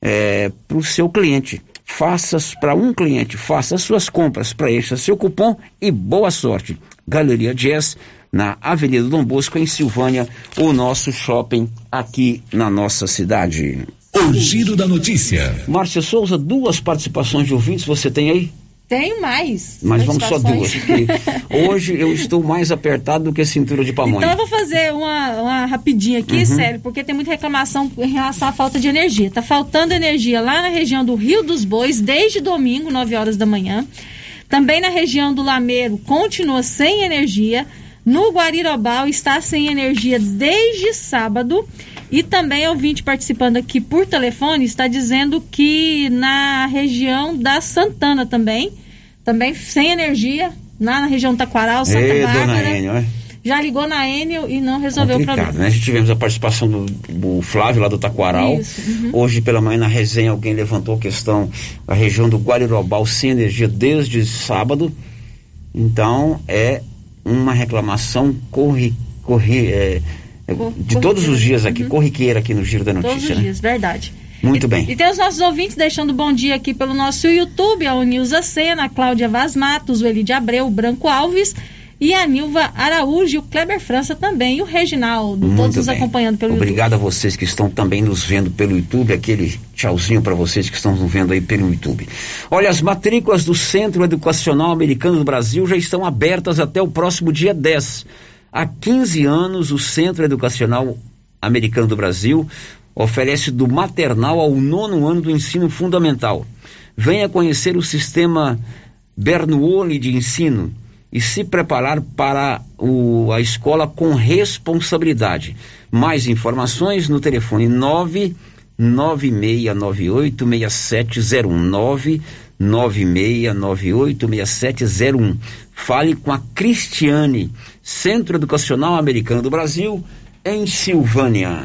é, para o seu cliente. Faça para um cliente, faça suas compras, preencha seu cupom e boa sorte. Galeria Jazz, na Avenida Dom Bosco, em Silvânia, o nosso shopping aqui na nossa cidade. O giro da notícia. Márcia Souza, duas participações de ouvintes você tem aí? Tenho mais. Mas vamos só duas, hoje eu estou mais apertado do que cintura de pamonha. Então eu vou fazer uma, uma rapidinha aqui, uhum. sério, porque tem muita reclamação em relação à falta de energia. Tá faltando energia lá na região do Rio dos Bois desde domingo, 9 horas da manhã. Também na região do Lameiro continua sem energia. No Guarirobal está sem energia desde sábado. E também ouvinte participando aqui por telefone está dizendo que na região da Santana também, também sem energia, lá na região Taquaral, Santa Ei, Bárbara. Enio, é? Já ligou na Enio e não resolveu Complicado, o problema. Né? A gente tivemos a participação do, do Flávio lá do Taquaral. Isso, uhum. Hoje pela manhã na resenha alguém levantou a questão da região do Guarirobal sem energia desde sábado. Então é uma reclamação corri, corri, é, de todos os dias aqui, uhum. corriqueira aqui no Giro da Notícia. Todos os né? dias, verdade. Muito e, bem. E tem os nossos ouvintes deixando bom dia aqui pelo nosso YouTube, a Nilza Sena, a Cláudia Vaz Matos, o Elide Abreu, o Branco Alves e a Nilva Araújo, o Kleber França também, e o Reginaldo, Muito todos nos acompanhando pelo Obrigado YouTube. a vocês que estão também nos vendo pelo YouTube, aquele tchauzinho para vocês que estão nos vendo aí pelo YouTube. Olha, as matrículas do Centro Educacional Americano do Brasil já estão abertas até o próximo dia 10. Há 15 anos, o Centro Educacional Americano do Brasil oferece do maternal ao nono ano do ensino fundamental. Venha conhecer o sistema Bernoulli de ensino e se preparar para o, a escola com responsabilidade. Mais informações no telefone 996986701 996986701. Fale com a Cristiane, Centro Educacional Americano do Brasil, em Silvânia.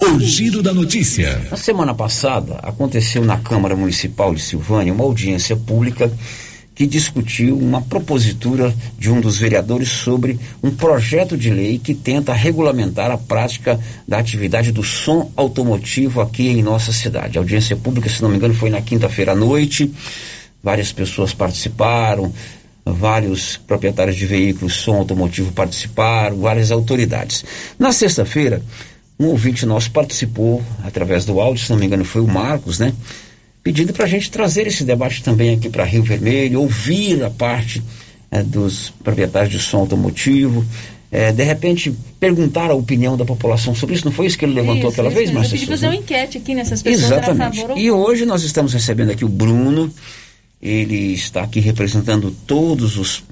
O Giro da Notícia. Na semana passada, aconteceu na Câmara Municipal de Silvânia uma audiência pública que discutiu uma propositura de um dos vereadores sobre um projeto de lei que tenta regulamentar a prática da atividade do som automotivo aqui em nossa cidade. A audiência pública, se não me engano, foi na quinta-feira à noite. Várias pessoas participaram, vários proprietários de veículos som automotivo participaram, várias autoridades. Na sexta-feira, um ouvinte nosso participou através do áudio, se não me engano, foi o Marcos, né? Pedindo para a gente trazer esse debate também aqui para Rio Vermelho, ouvir a parte é, dos proprietários de som automotivo, é, de repente perguntar a opinião da população sobre isso. Não foi isso que ele levantou Isso, aquela isso vez, mesmo. Eu Márcia pedi Souza? fazer uma enquete aqui nessas pessoas. Exatamente. Favor E hoje nós estamos recebendo aqui o Bruno, ele está aqui representando todos os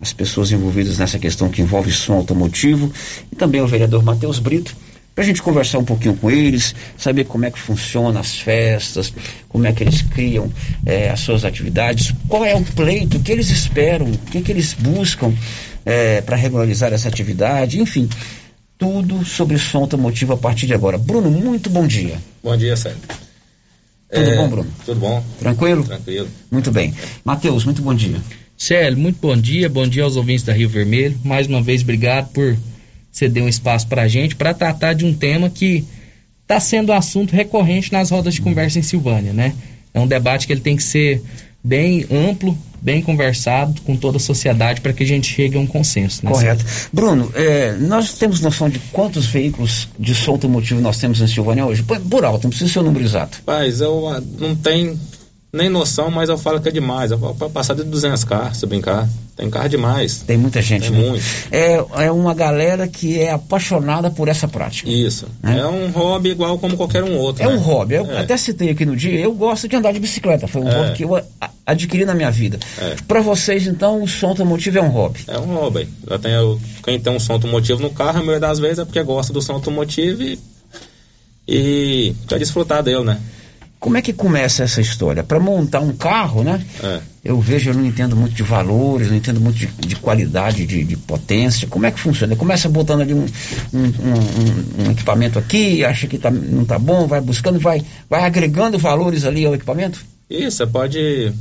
as pessoas envolvidas nessa questão que envolve som automotivo, e também o vereador Matheus Brito, para a gente conversar um pouquinho com eles, saber como é que funciona as festas, como é que eles criam eh, as suas atividades, qual é o pleito, o que eles esperam, o que, que eles buscam para regularizar essa atividade, enfim, tudo sobre som automotivo a partir de agora. Bruno, muito bom dia. Bom dia, Sérgio. Tudo É, bom, Bruno? Tudo bom. Tranquilo? Tranquilo. Muito bem. Matheus, muito bom dia. Célio, muito bom dia, bom dia aos ouvintes da Rio Vermelho. Mais uma vez, obrigado por ceder um espaço para a gente para tratar de um tema que está sendo assunto recorrente nas rodas de conversa em Silvânia, né? É um debate que ele tem que ser bem amplo, bem conversado com toda a sociedade para que a gente chegue a um consenso. Né, Correto. Bruno, eh, nós temos noção de quantos veículos de som automotivo nós temos em Silvânia hoje? Por, por alto, não precisa ser o número exato. Rapaz, eu ah, não tenho nem noção, mas eu falo que é demais. Eu falo, pode passar de 200 carros, se brincar. Tem carro demais. Tem muita gente, Tem né? muito. É, é uma galera que é apaixonada por essa prática. Isso. Né? É um hobby igual como qualquer um outro. É né? um hobby. Eu É. até citei aqui no dia, eu gosto de andar de bicicleta. Foi um É. hobby que eu adquiri na minha vida. É. Para vocês, então, o som automotivo é um hobby. É um hobby. Eu tenho, quem tem um som automotivo no carro, a maioria das vezes é porque gosta do som automotivo e, e quer desfrutar dele, né? Como é que começa essa história? Para montar um carro, né? É. Eu vejo, eu não entendo muito de valores, não entendo muito de, de qualidade, de, de potência. Como é que funciona? Começa botando ali um, um, um- um- equipamento aqui, acha que tá, não tá bom, vai buscando, vai, vai agregando valores ali ao equipamento? E você pode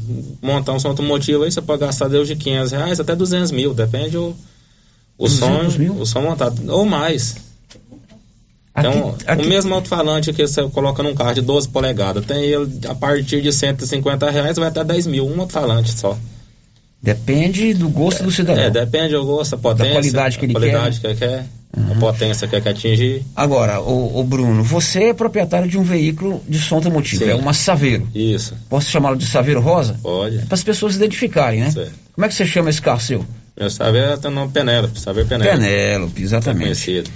montar um som automotivo aí, você pode gastar desde 500 reais até 200 mil, depende o, o som, 200 mil? o som montado, ou mais. Então, aqui- o mesmo alto-falante que você coloca num carro de 12 polegadas, tem ele a partir de 150 reais, vai até 10 mil, um alto-falante só. Depende do gosto do cidadão. É, depende do gosto, a potência, qualidade que a ele qualidade que ele quer, a potência que ele quer atingir. Agora, o, Bruno, você é proprietário de um veículo de som automotivo, Sim. é uma Saveiro. Isso, Posso chamá-lo de Saveiro Rosa? pode. Para as pessoas identificarem, né? Certo. Como é que você chama esse carro seu? Meu saber tá no Penélope, saber Penélope. Penélope, exatamente. É conhecido.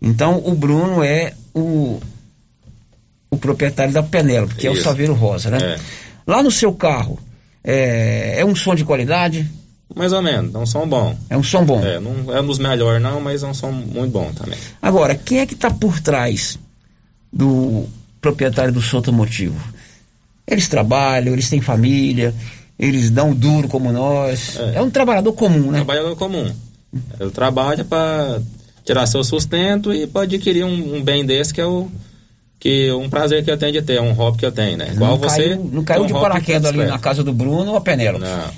Então, o Bruno é o, o proprietário da Penélope, que é o. Saveiro Rosa, né? É. Lá no seu carro, é, é um som de qualidade? Mais ou menos, é um som bom. É um som bom. É, não é um dos melhores não, mas é um som muito bom também. Agora, quem é que está por trás do proprietário do som automotivo? Eles trabalham, eles têm família, eles dão duro como nós. É, um trabalhador comum, né? Trabalhador comum. Ele trabalha para tirar seu sustento e para adquirir um, um bem desse que é o que um prazer que eu tenho de ter, um hobby que eu tenho, né? Igual não você. caiu, não caiu de um hobby paraquedas que ali na casa do Bruno ou a Penélope? Não.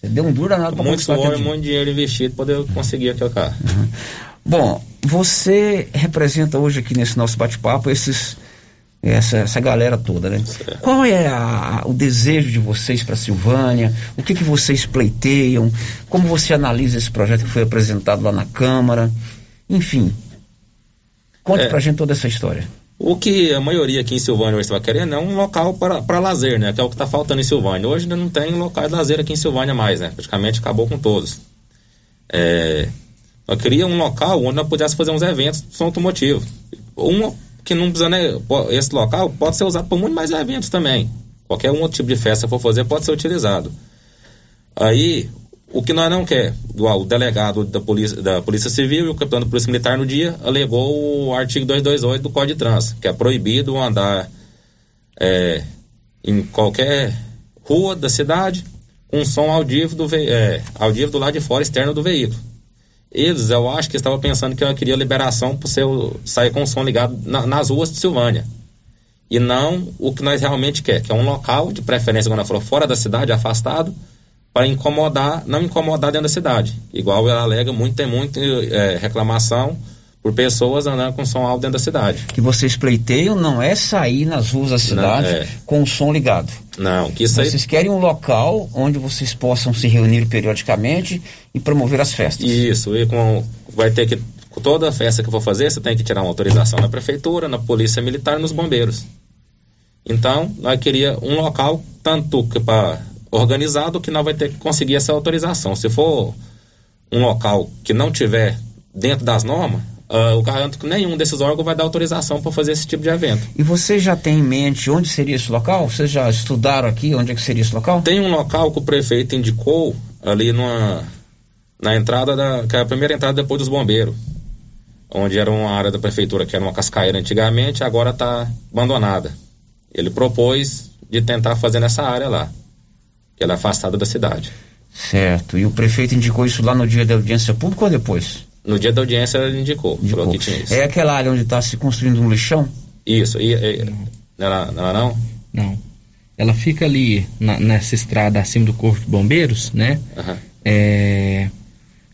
Você deu um duro danado para Muito suor, aquele muito dinheiro investido para poder conseguir aquele carro. Bom, você representa hoje aqui nesse nosso bate-papo esses essa, essa galera toda, né? Qual é a- o desejo de vocês para Silvânia? O que que vocês pleiteiam? Como você analisa esse projeto que foi apresentado lá na Câmara? Enfim, conte É. pra gente toda essa história. O que a maioria aqui em Silvânia está querendo é um local para, para lazer, né? Que é o que está faltando em Silvânia. Hoje ainda não tem local de lazer aqui em Silvânia mais, né? Praticamente acabou com todos. É, eu queria um local onde nós pudéssemos fazer uns eventos de som automotivo. Um que não precisa, né? Esse local pode ser usado para muito mais eventos também. Qualquer um outro tipo de festa que for fazer pode ser utilizado. Aí, o que nós não quer, o delegado da polícia, da polícia Civil e o capitão da Polícia Militar no dia alegou o artigo 228 do Código de Trânsito, que é proibido andar é, em qualquer rua da cidade com som audível do, é, audível do lado de fora externo do veículo. Eles, eu acho que estavam pensando que eu queria liberação para você sair com o som ligado na, nas ruas de Silvânia. E não o que nós realmente quer, que é um local, de preferência, quando for fora da cidade, afastado, para incomodar, não incomodar dentro da cidade. Igual ela alega, muito, tem muita é, reclamação por pessoas andando com som alto dentro da cidade. Que vocês pleiteiam não é sair nas ruas da cidade Não, é. com o som ligado. Não, que isso aí. Vocês querem um local onde vocês possam se reunir periodicamente e promover as festas. Isso, e com, vai ter que, com toda festa que for fazer, você tem que tirar uma autorização na prefeitura, na polícia militar e nos bombeiros. Então, nós queria um local tanto que para organizado que nós vai ter que conseguir essa autorização. Se for um local que não tiver dentro das normas, ah, eu garanto que nenhum desses órgãos vai dar autorização para fazer esse tipo de evento. E você já tem em mente onde seria esse local? Vocês já estudaram aqui onde é que seria esse local? Tem um local que o prefeito indicou ali numa, na entrada da. que é a primeira entrada depois dos bombeiros. Onde era uma área da prefeitura que era uma cascaeira antigamente, agora está abandonada. Ele propôs de tentar fazer nessa área lá, que ela é afastada da cidade. Certo. E o prefeito indicou isso lá no dia da audiência pública ou depois? No dia da audiência ele indicou, falou que tinha isso. É aquela área onde está se construindo um lixão? Isso, e, e, não. Era, não, não? Não. Ela fica ali na- nessa estrada acima do Corpo de Bombeiros, né? É,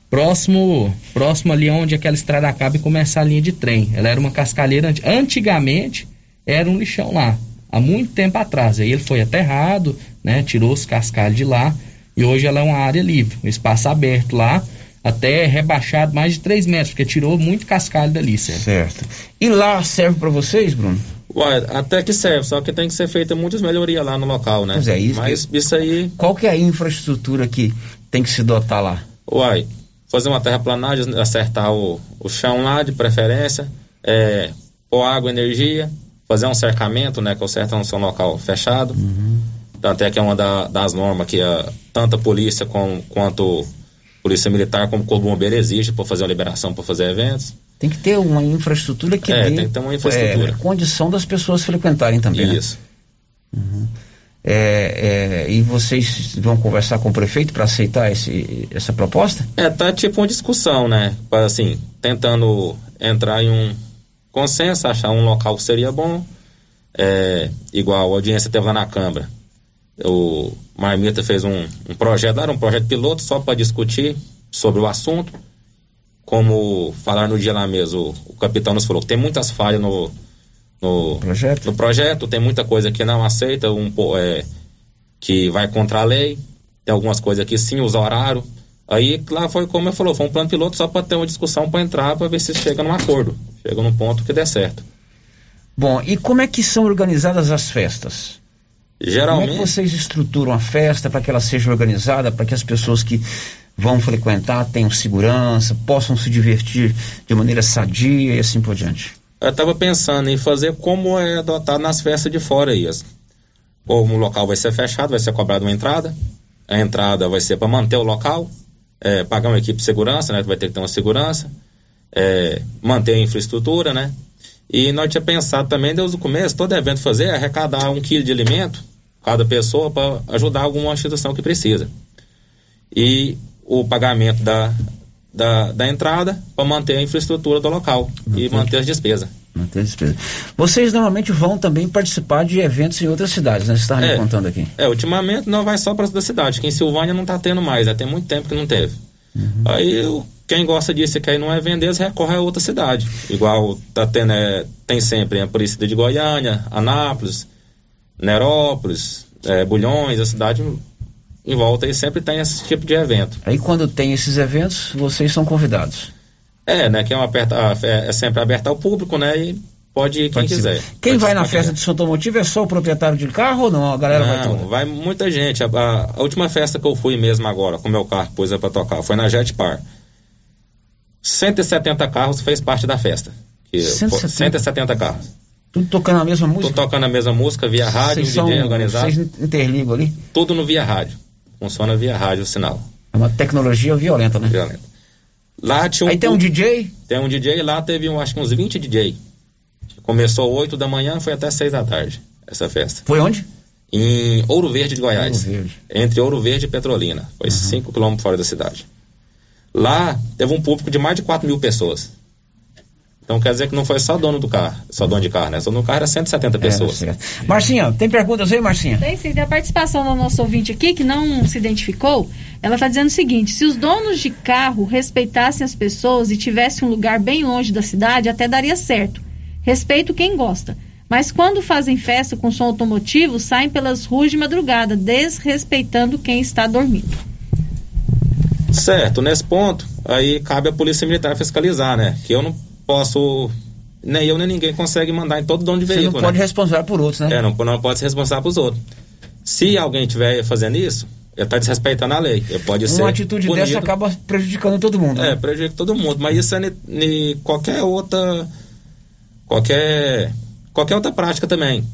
próximo, próximo ali onde aquela estrada acaba e começa a linha de trem. Ela era uma cascalheira. anti- Antigamente era um lixão lá, há muito tempo atrás. Aí ele foi aterrado, né? Tirou os cascalhos de lá e hoje ela é uma área livre, um espaço aberto lá, até rebaixado mais de 3 metros, porque tirou muito cascalho dali, certo? Certo. E lá serve para vocês, Bruno? Ué, até que serve, só que tem que ser feita muitas melhorias lá no local, né? Pois é, isso Mas isso aí, Qual que é a infraestrutura que tem que se dotar lá? uai, fazer uma terraplanagem, acertar o, o chão lá de preferência, é, pôr água, energia, fazer um cercamento, né? Que o certo é um seu local fechado. Tanto é que é uma da- das normas que a, tanto a polícia com, quanto polícia militar como corpo bombeiro exige para fazer a liberação para fazer eventos. Tem que ter uma infraestrutura que É, dê tem que ter uma infraestrutura. é, condição das pessoas frequentarem também. né? Isso. É, é, e vocês vão conversar com o prefeito para aceitar esse, essa proposta? É, tá tipo uma discussão, né? Assim, tentando entrar em um consenso, achar um local que seria bom. É, igual a audiência teve lá na Câmara. O Marmita fez um, um projeto, era um projeto piloto só para discutir sobre o assunto. Como falar no dia lá mesmo, o, o capitão nos falou que tem muitas falhas no, no, projeto. no projeto, tem muita coisa que não aceita, um, é, que vai contra a lei, tem algumas coisas que sim, os horários. Aí lá foi como eu falou, foi um plano piloto só para ter uma discussão para entrar, para ver se chega num acordo, chega num ponto que dê certo. Bom, e como é que são organizadas as festas? Geralmente, Como é que vocês estruturam a festa para que ela seja organizada, para que as pessoas que vão frequentar tenham segurança, possam se divertir de maneira sadia e assim por diante? eu estava pensando em fazer como é adotado nas festas de fora aí. Como o local vai ser fechado, vai ser cobrada uma entrada, a entrada vai ser para manter o local, é, pagar uma equipe de segurança, né? Vai ter que ter uma segurança, é, manter a infraestrutura, né? E nós tinha pensado também, desde o começo, todo evento fazer é arrecadar um quilo de alimento, cada pessoa, para ajudar alguma instituição que precisa. E o pagamento da, da, da entrada para manter a infraestrutura do local e manter as despesas. Manter a despesa. Vocês normalmente vão também participar de eventos em outras cidades, né? Você estava me É. contando aqui. É, ultimamente não vai só para da cidade, que em Silvânia não está tendo mais, já tem muito tempo que não teve. Aí o- quem gosta disso e ir num evento deles recorre a outra cidade. Igual tá tendo, é, tem sempre a Aparecida de Goiânia, Anápolis, Nerópolis, é, Bulhões, a cidade em volta aí sempre tem esse tipo de evento. Aí quando tem esses eventos, vocês são convidados. É, né? Que é, uma aperta, é, é sempre aberto ao público, né? E pode ir quem quiser. Quem Pode vai na festa de São Automotivo é só o proprietário de carro ou não? A galera vai Não, toda? vai muita gente. A, a- a última festa que eu fui mesmo agora, com meu carro, pus é pra tocar, foi na Jet Par. 170 carros fez parte da festa. Que foi- 170? 170 carros. Tudo tocando a mesma música? Tudo tocando a mesma música via rádio, Vocês um DJ são- organizado. Vocês interligam ali? Tudo no via rádio. Funciona via rádio o sinal. É uma tecnologia violenta, né? Violenta. Lá tinha um Aí tem um DJ? Tem um DJ lá, teve um, acho que uns 20 DJ. Começou 8 da manhã, foi até 6 da tarde, essa festa. Foi onde? Em Ouro Verde de Goiás. Ouro Verde. Entre Ouro Verde e Petrolina. Foi 5 quilômetros fora da cidade. Lá teve um público de mais de 4 mil pessoas. Então quer dizer que não foi só dono do carro, só dono de carro, né? Só no carro era 170 pessoas. É, Marcinha, tem perguntas aí, Marcinha? Tem sim, tem a participação do nosso ouvinte aqui, que não se identificou. Ela está dizendo o seguinte: se os donos de carro respeitassem as pessoas e tivessem um lugar bem longe da cidade, até daria certo. Respeito quem gosta. Mas quando fazem festa com som automotivo, saem pelas ruas de madrugada, desrespeitando quem está dormindo. Certo, nesse ponto, aí cabe a Polícia Militar fiscalizar, né? Que eu não posso. Nem eu nem ninguém consegue mandar em todo dono de Você veículo. não pode né? responsabilizar por outros, né? É, não, não pode ser responsável pelos outros. Se alguém estiver fazendo isso, ele está desrespeitando a lei. Ele pode ser. Uma atitude punido. dessa acaba prejudicando todo mundo. É, né? prejudica todo mundo. Mas isso é ne- qualquer outra. Qualquer. Qualquer outra prática também.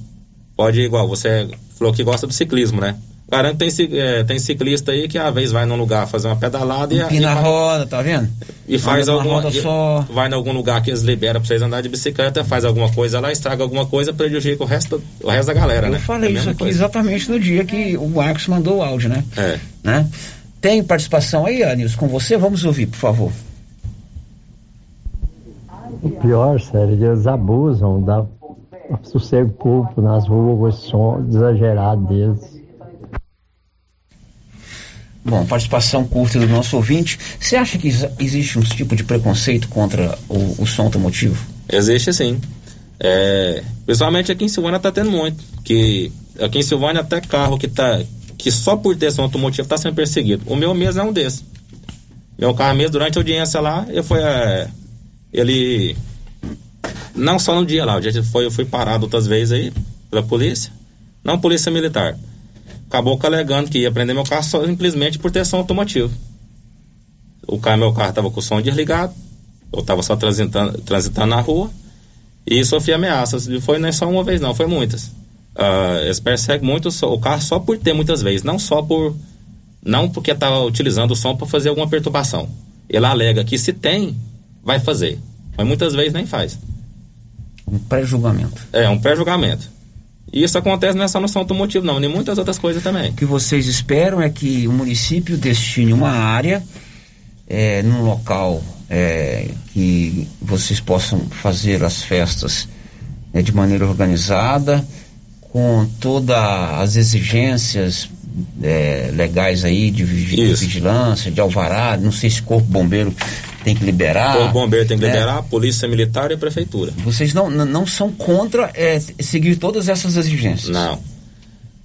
Pode, igual, você falou que gosta do ciclismo, né? Garanto que tem, é, tem ciclista aí que às vezes vai num lugar fazer uma pedalada e, Empina e, a roda, tá vendo? e faz Anda alguma. roda e- só. Vai em algum lugar que eles liberam pra vocês andar de bicicleta, faz alguma coisa lá, estraga alguma coisa, prejudica o resto, o resto da galera, Eu né? falei É isso aqui coisa. exatamente no dia que o Marcos mandou o áudio, né? É. né? Tem participação aí, Anilson, com você? Vamos ouvir, por favor. O pior, sério, eles abusam, dá sossego público nas ruas, som exagerado deles. Bom, participação curta do nosso ouvinte. Você acha que ex- existe um tipo de preconceito contra o, o som automotivo? Existe sim. É, principalmente aqui em Silvânia tá tendo muito. Que aqui em Silvânia até carro que tá. Que só por ter som automotivo tá sendo perseguido. O meu mesmo é um desses. Meu carro mesmo, durante a audiência lá, ele foi. é, ele. Não só no dia lá, o dia foi, eu fui parado outras vezes aí pela polícia. Não polícia militar. Acabou que alegando que ia prender meu carro só simplesmente por ter som automotivo. O carro, meu carro tava com o som desligado. Eu tava só transitando, transitando na rua. E sofri ameaças. E foi não é só uma vez, não, foi muitas. Ah, eles perseguem muito o carro só por ter muitas vezes, não só por. Não porque tá utilizando o som para fazer alguma perturbação. Ele alega que se tem, vai fazer. Mas muitas vezes nem faz. Um pré-julgamento. É, um pré-julgamento. E isso acontece não é só no som automotivo, não, nem muitas outras coisas também. O que vocês esperam é que o município destine uma área é, num local é, que vocês possam fazer as festas né, de maneira organizada, com todas as exigências é, legais aí de vigi- vigilância, de alvará, não sei se corpo bombeiro tem que liberar. o bombeiro tem que né? liberar, a polícia militar e a prefeitura. Vocês não, não são contra é, seguir todas essas exigências? Não.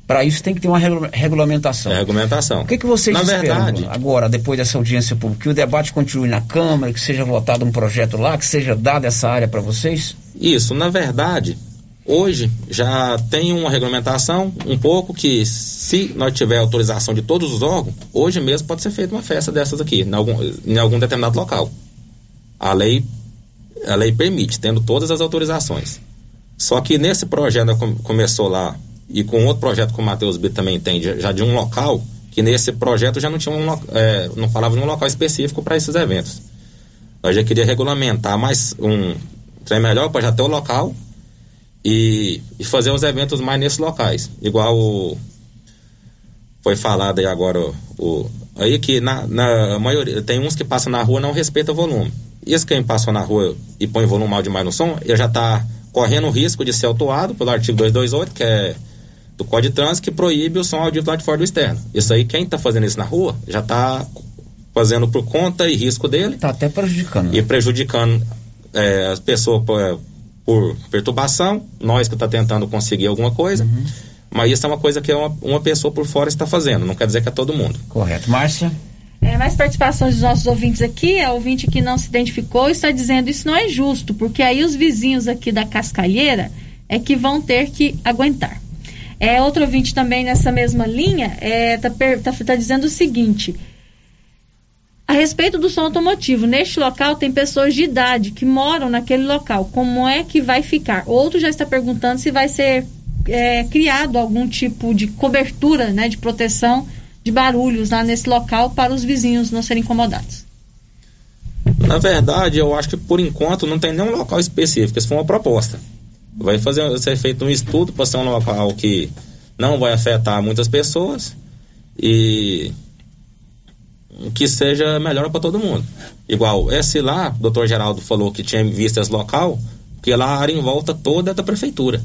Para isso tem que ter uma regula- regulamentação. É regulamentação. O que, que vocês Na esperam verdade- agora, depois dessa audiência pública? Que o debate continue na Câmara, que seja votado um projeto lá, que seja dada essa área para vocês? Isso, na verdade, hoje já tem uma regulamentação um pouco que se nós tiver autorização de todos os órgãos, hoje mesmo pode ser feita uma festa dessas aqui, em algum, em algum determinado local. A lei, a lei permite, tendo todas as autorizações. Só que nesse projeto come- começou lá, e com outro projeto que o Matheus B também tem, já de um local, que nesse projeto já não tinha um, é, não falava de um local específico para esses eventos. Nós já queria regulamentar mais um trem melhor para já ter o local e, e fazer os eventos mais nesses locais. Igual o- foi falado aí agora o, o- aí que na, na maioria tem uns que passam na rua e não respeita o volume. E esse quem passou na rua e põe volume mal demais no som, ele já está correndo o risco de ser autuado pelo artigo 228, que é do Código de Trânsito, que proíbe o som auditivo lá de fora do externo. Isso aí, quem está fazendo isso na rua, já está fazendo por conta e risco dele. Está até prejudicando. né? E prejudicando é, as pessoas por, perturbação, nós que está tentando conseguir alguma coisa. Uhum. Mas isso é uma coisa que uma, uma pessoa por fora está fazendo, não quer dizer que é todo mundo. Correto. Márcia? É, mais participações dos nossos ouvintes aqui. A ouvinte que não se identificou está dizendo isso não é justo, porque aí os vizinhos aqui da Cascalheira é que vão ter que aguentar. É, outro ouvinte também nessa mesma linha está tá, tá dizendo o seguinte. A respeito do som automotivo, neste local tem pessoas de idade que moram naquele local. Como é que vai ficar? Outro já está perguntando se vai ser é, criado algum tipo de cobertura, né, de proteção de barulhos lá nesse local para os vizinhos não serem incomodados. Na verdade, eu acho que por enquanto não tem nenhum local específico. Isso foi uma proposta. Vai fazer ser feito um estudo para ser um local que não vai afetar muitas pessoas e que seja melhor para todo mundo. Igual, esse lá, o doutor Geraldo falou que tinha visto esse local, que lá a área em volta toda é da prefeitura.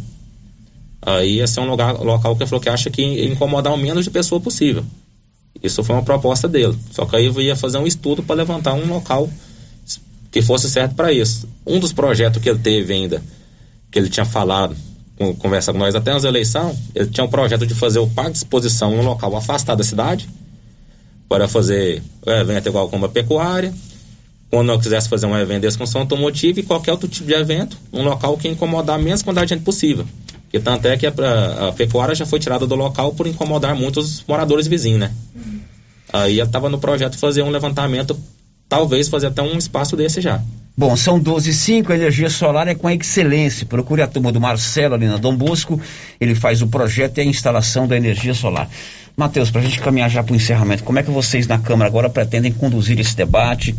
Aí esse é um lugar, local que ele falou que acha que incomodar o menos de pessoa possível. Isso foi uma proposta dele. Só que aí eu ia fazer um estudo para levantar um local que fosse certo para isso. Um dos projetos que ele teve ainda, que ele tinha falado, com, conversa com nós até nas eleições, ele tinha um projeto de fazer o parque de exposição em um local afastado da cidade, para fazer um evento igual como a pecuária, quando eu quisesse fazer um evento desse com som automotivo e qualquer outro tipo de evento, um local que incomodar a menos quantidade de gente possível. E tanto é que a, a, pecuária já foi tirada do local por incomodar muitos moradores vizinhos, né? Uhum. Aí estava no projeto fazer um levantamento, talvez fazer até um espaço desse já. Bom, são 12 e 5, a energia solar é com excelência. Procure a turma do Marcelo ali na Dom Bosco, ele faz o projeto e a instalação da energia solar. Matheus, para a gente caminhar já para o encerramento, como é que vocês na Câmara agora pretendem conduzir esse debate?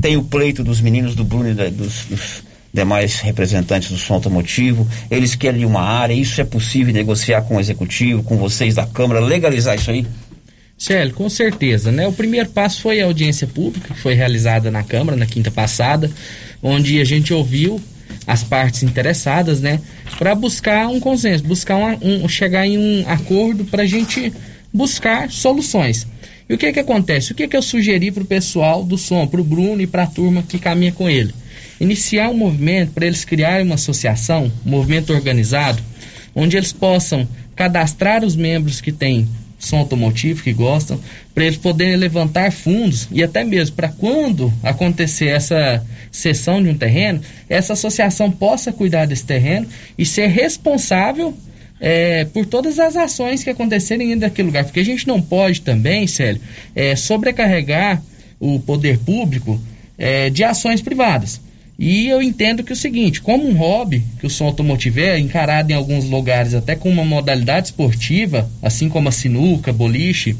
Tem o pleito dos meninos do Bruno e da, dos, dos demais representantes do som automotivo, eles querem uma área, isso é possível negociar com o executivo, com vocês da Câmara, legalizar isso aí? Célio, com certeza, né? O primeiro passo foi a audiência pública, que foi realizada na Câmara na quinta passada, onde a gente ouviu as partes interessadas, né? Para buscar um consenso, buscar um, um, chegar em um acordo para a gente buscar soluções. E o que que acontece? O que que eu sugeri para o pessoal do som, para o Bruno e para a turma que caminha com ele? iniciar um movimento para eles criarem uma associação, um movimento organizado, onde eles possam cadastrar os membros que têm som automotivo, que gostam, para eles poderem levantar fundos e até mesmo para quando acontecer essa cessão de um terreno, essa associação possa cuidar desse terreno e ser responsável é, por todas as ações que acontecerem dentro daquele lugar. Porque a gente não pode também, Célio, é, sobrecarregar o poder público é, de ações privadas. E eu entendo que o seguinte, como um hobby, que o som automotivo é encarado em alguns lugares até com uma modalidade esportiva, assim como a sinuca, boliche,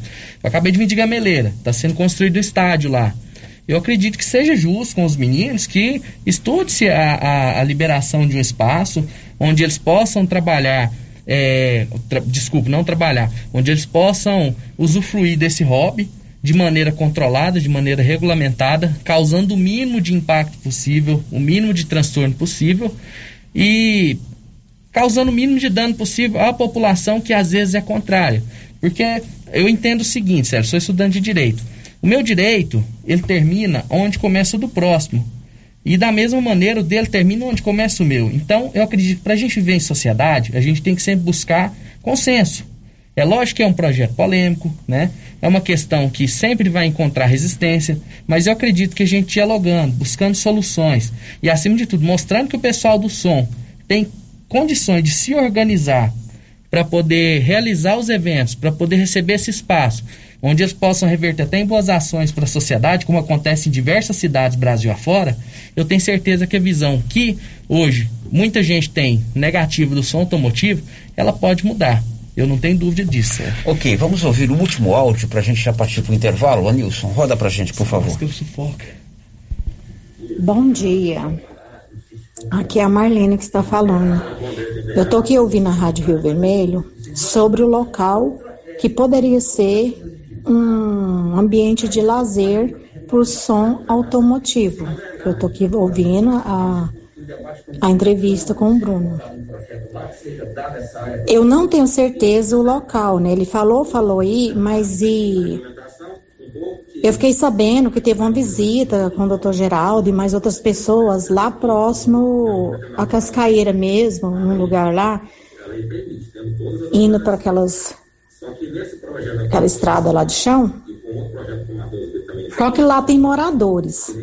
eu acabei de vir de Gameleira, está sendo construído o estádio lá. Eu acredito que seja justo com os meninos que estude-se a, a, a, liberação de um espaço onde eles possam trabalhar, é, não trabalhar, onde eles possam usufruir desse hobby, de maneira controlada, de maneira regulamentada, causando o mínimo de impacto possível, o mínimo de transtorno possível e causando o mínimo de dano possível à população que às vezes é contrária. Porque eu entendo o seguinte, Sérgio, sou estudante de direito. O meu direito, ele termina onde começa o do próximo. E da mesma maneira, o dele termina onde começa o meu. Então, eu acredito que para a gente viver em sociedade, a gente tem que sempre buscar consenso. É lógico que é um projeto polêmico, né? É uma questão que sempre vai encontrar resistência, mas eu acredito que a gente dialogando, buscando soluções e, acima de tudo, mostrando que o pessoal do som tem condições de se organizar para poder realizar os eventos, para poder receber esse espaço, onde eles possam reverter até em boas ações para a sociedade, como acontece em diversas cidades Brasil afora, eu tenho certeza que a visão que hoje muita gente tem negativa do som automotivo, ela pode mudar. Eu não tenho dúvida disso. É. Ok, vamos ouvir o último áudio para a gente já partir para o intervalo. Anilson, roda para a gente, por favor. Bom dia. Aqui é a Marlene que está falando. Eu estou aqui ouvindo a Rádio Rio Vermelho sobre o local que poderia ser um ambiente de lazer por som automotivo. Eu estou aqui ouvindo a a entrevista com o Bruno. Eu não tenho certeza o local, né? Ele falou, falou aí, mas e eu fiquei sabendo que teve uma visita com o doutor Geraldo e mais outras pessoas lá próximo à Cascaeira mesmo, num lugar lá, indo para aquelas aquela estrada lá de chão. Só que lá tem moradores.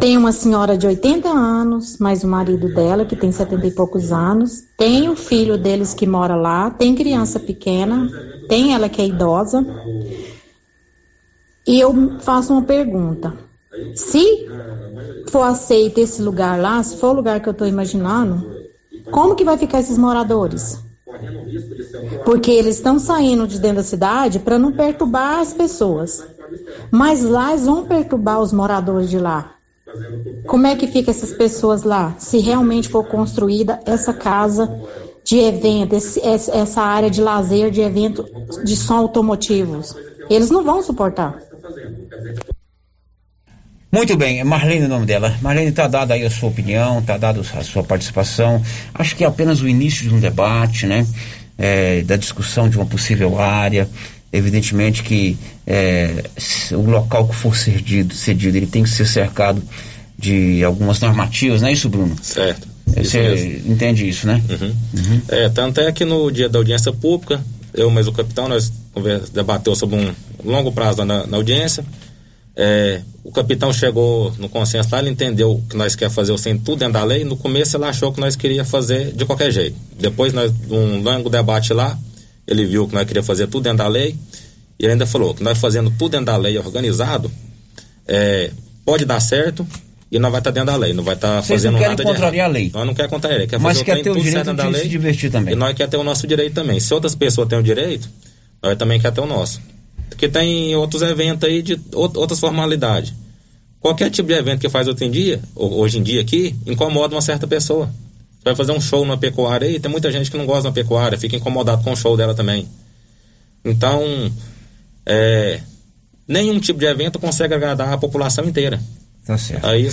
Tem uma senhora de 80 anos, mais o marido dela, que tem 70 e poucos anos. Tem o filho deles que mora lá. Tem criança pequena. Tem ela que é idosa. E eu faço uma pergunta. Se for aceito esse lugar lá, se for o lugar que eu estou imaginando, como que vai ficar esses moradores? Porque eles estão saindo de dentro da cidade para não perturbar as pessoas. Mas lá eles vão perturbar os moradores de lá. Como é que fica essas pessoas lá? Se realmente for construída essa casa de evento, esse, essa área de lazer, de evento de som automotivos. Eles não vão suportar. Muito bem, Marlene é o nome dela. Marlene, está dada aí a sua opinião, está dada a sua participação. Acho que é apenas o início de um debate, né? É, da discussão de uma possível área. Evidentemente que é, o local que for cedido, cedido, ele tem que ser cercado de algumas normativas, não é isso, Bruno? Certo. Você entende isso, né? Uhum. Uhum. É, tanto é que no dia da audiência pública, eu mais o capitão, nós debateu sobre um longo prazo na, na audiência. É, o capitão chegou no consenso lá, ele entendeu que nós quer fazer o sem tudo dentro da lei. No começo ele achou que nós queria fazer de qualquer jeito. Depois, nós, um longo debate lá, ele viu que nós queria fazer tudo dentro da lei. E ainda falou que nós fazendo tudo dentro da lei organizado, é, pode dar certo, e não vai estar tá dentro da lei, não vai estar tá fazendo nada de contrariar a lei. Nós não quer contrariar a lei, quer Mas fazer quer ter o direito de lei, se divertir também. E nós quer ter o nosso direito também. Se outras pessoas têm o direito, nós também quer ter o nosso. Porque tem outros eventos aí de outras formalidades. Qualquer tipo de evento que faz hoje em dia, hoje em dia aqui, incomoda uma certa pessoa. Você vai fazer um show na pecuária aí, tem muita gente que não gosta da pecuária, fica incomodado com o show dela também. Então, é, nenhum tipo de evento consegue agradar a população inteira. Tá certo. Aí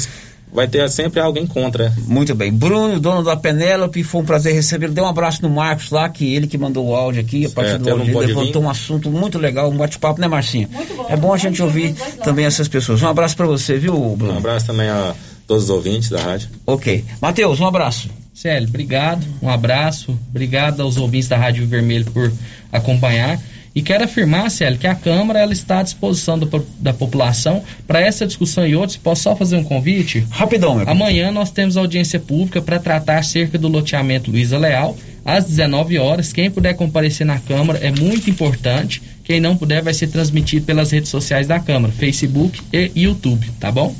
vai ter sempre alguém contra. Muito bem. Bruno, dono da Penélope, foi um prazer recebê-lo. Dê um abraço no Marcos lá, que ele que mandou o áudio aqui. A partir é, do áudio ele levantou vir. um assunto muito legal, um bate-papo, né, Marcinha? Muito bom. É bom a gente ouvir também essas pessoas. Um abraço para você, viu, Bruno? Um abraço também a todos os ouvintes da rádio. Ok. Matheus, um abraço. Célio, obrigado. Um abraço. Obrigado aos ouvintes da Rádio Vermelho por acompanhar. E quero afirmar, Célio, que a Câmara ela está à disposição do, da população para essa discussão e outros. Posso só fazer um convite? Rapidão, meu Amanhã nós temos audiência pública para tratar acerca do loteamento Luiza Leal, às 19 horas. Quem puder comparecer na Câmara é muito importante. Quem não puder vai ser transmitido pelas redes sociais da Câmara, Facebook e YouTube, tá bom?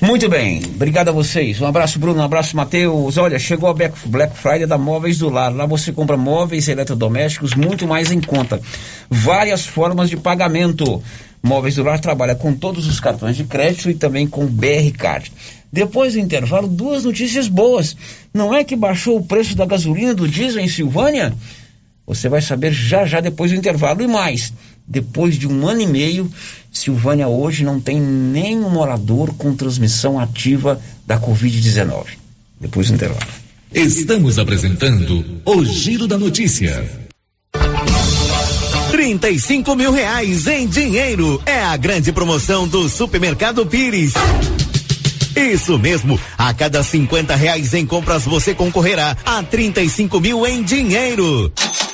Muito bem, obrigado a vocês. Um abraço, Bruno, um abraço, Matheus. Olha, chegou a Black Friday da Móveis do Lar. Lá você compra móveis eletrodomésticos muito mais em conta. Várias formas de pagamento. Móveis do Lar trabalha com todos os cartões de crédito e também com BR Card. Depois do intervalo, duas notícias boas. Não é que baixou o preço da gasolina do diesel em Silvânia? Você vai saber já já depois do intervalo e mais. Depois de um ano e meio, Silvânia hoje não tem nenhum morador com transmissão ativa da Covid-19. Depois do intervalo. Estamos apresentando o Giro da Notícia. 35 mil reais em dinheiro é a grande promoção do Supermercado Pires. Isso mesmo, a cada 50 reais em compras você concorrerá a 35 mil em dinheiro.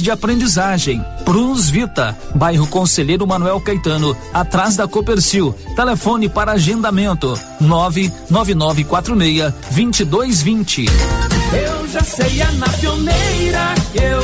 de aprendizagem. Prunus Vita, bairro Conselheiro Manuel Caetano, atrás da Copercil Telefone para agendamento: 99946 2220. Eu já sei, é na pioneira eu.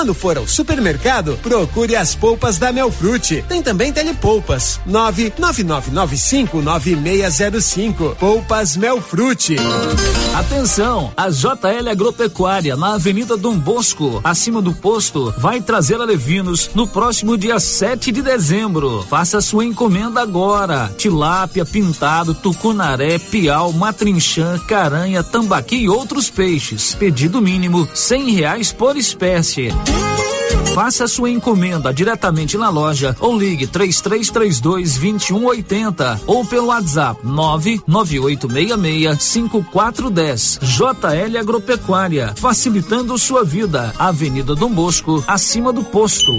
Quando for ao supermercado, procure as polpas da Melfrute. Tem também telepolpas. 999959605. Polpas Melfrute. Atenção, a JL Agropecuária na Avenida Dom Bosco, acima do posto, vai trazer a Levinos no próximo dia 7 de dezembro. Faça sua encomenda agora. Tilápia, pintado, tucunaré, piau, matrinchã, caranha, tambaqui e outros peixes. Pedido mínimo cem reais por espécie. Faça sua encomenda diretamente na loja ou ligue 3332 2180 ou pelo WhatsApp 99866 5410. JL Agropecuária, facilitando sua vida. Avenida Dom Bosco, acima do posto.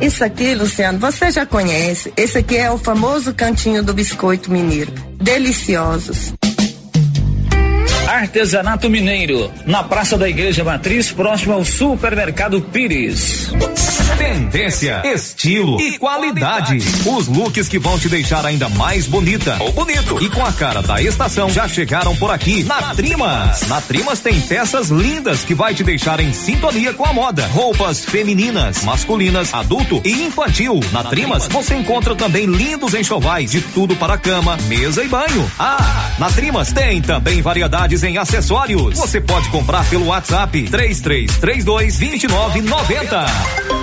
Isso aqui, Luciano, você já conhece. Esse aqui é o famoso cantinho do biscoito mineiro. Deliciosos. Artesanato Mineiro, na Praça da Igreja Matriz, próximo ao Supermercado Pires. Tendência, estilo e qualidade. Os looks que vão te deixar ainda mais bonita ou bonito e com a cara da estação já chegaram por aqui na Trimas. Na Trimas tem peças lindas que vai te deixar em sintonia com a moda. Roupas femininas, masculinas, adulto e infantil. Na Trimas você encontra também lindos enxovais de tudo para cama, mesa e banho. Ah, na Trimas tem também variedades em acessórios. Você pode comprar pelo WhatsApp 3332 2990.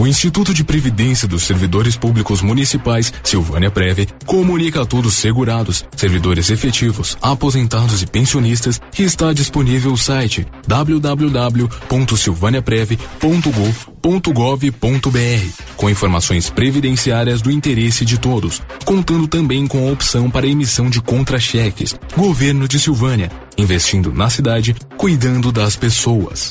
O Instituto de Previdência dos Servidores Públicos Municipais, Silvânia Preve, comunica a todos segurados, servidores efetivos, aposentados e pensionistas que está disponível o site www.silvaniapreve.gov.br com informações previdenciárias do interesse de todos, contando também com a opção para emissão de contra-cheques. Governo de Silvânia, investindo na cidade, cuidando das pessoas.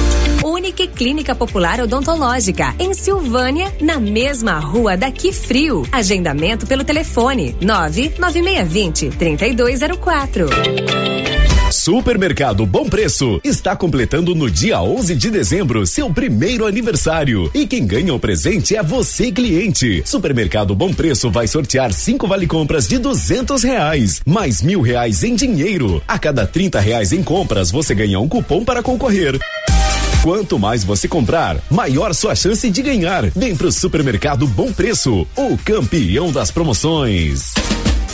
Unique Clínica Popular Odontológica, em Silvânia, na mesma rua daqui frio. Agendamento pelo telefone 99620 3204. Supermercado Bom Preço está completando no dia 11 de dezembro seu primeiro aniversário. E quem ganha o presente é você, cliente. Supermercado Bom Preço vai sortear cinco vale compras de duzentos reais, mais mil reais em dinheiro. A cada trinta reais em compras, você ganha um cupom para concorrer. Quanto mais você comprar, maior sua chance de ganhar. Vem pro Supermercado Bom Preço, o campeão das promoções.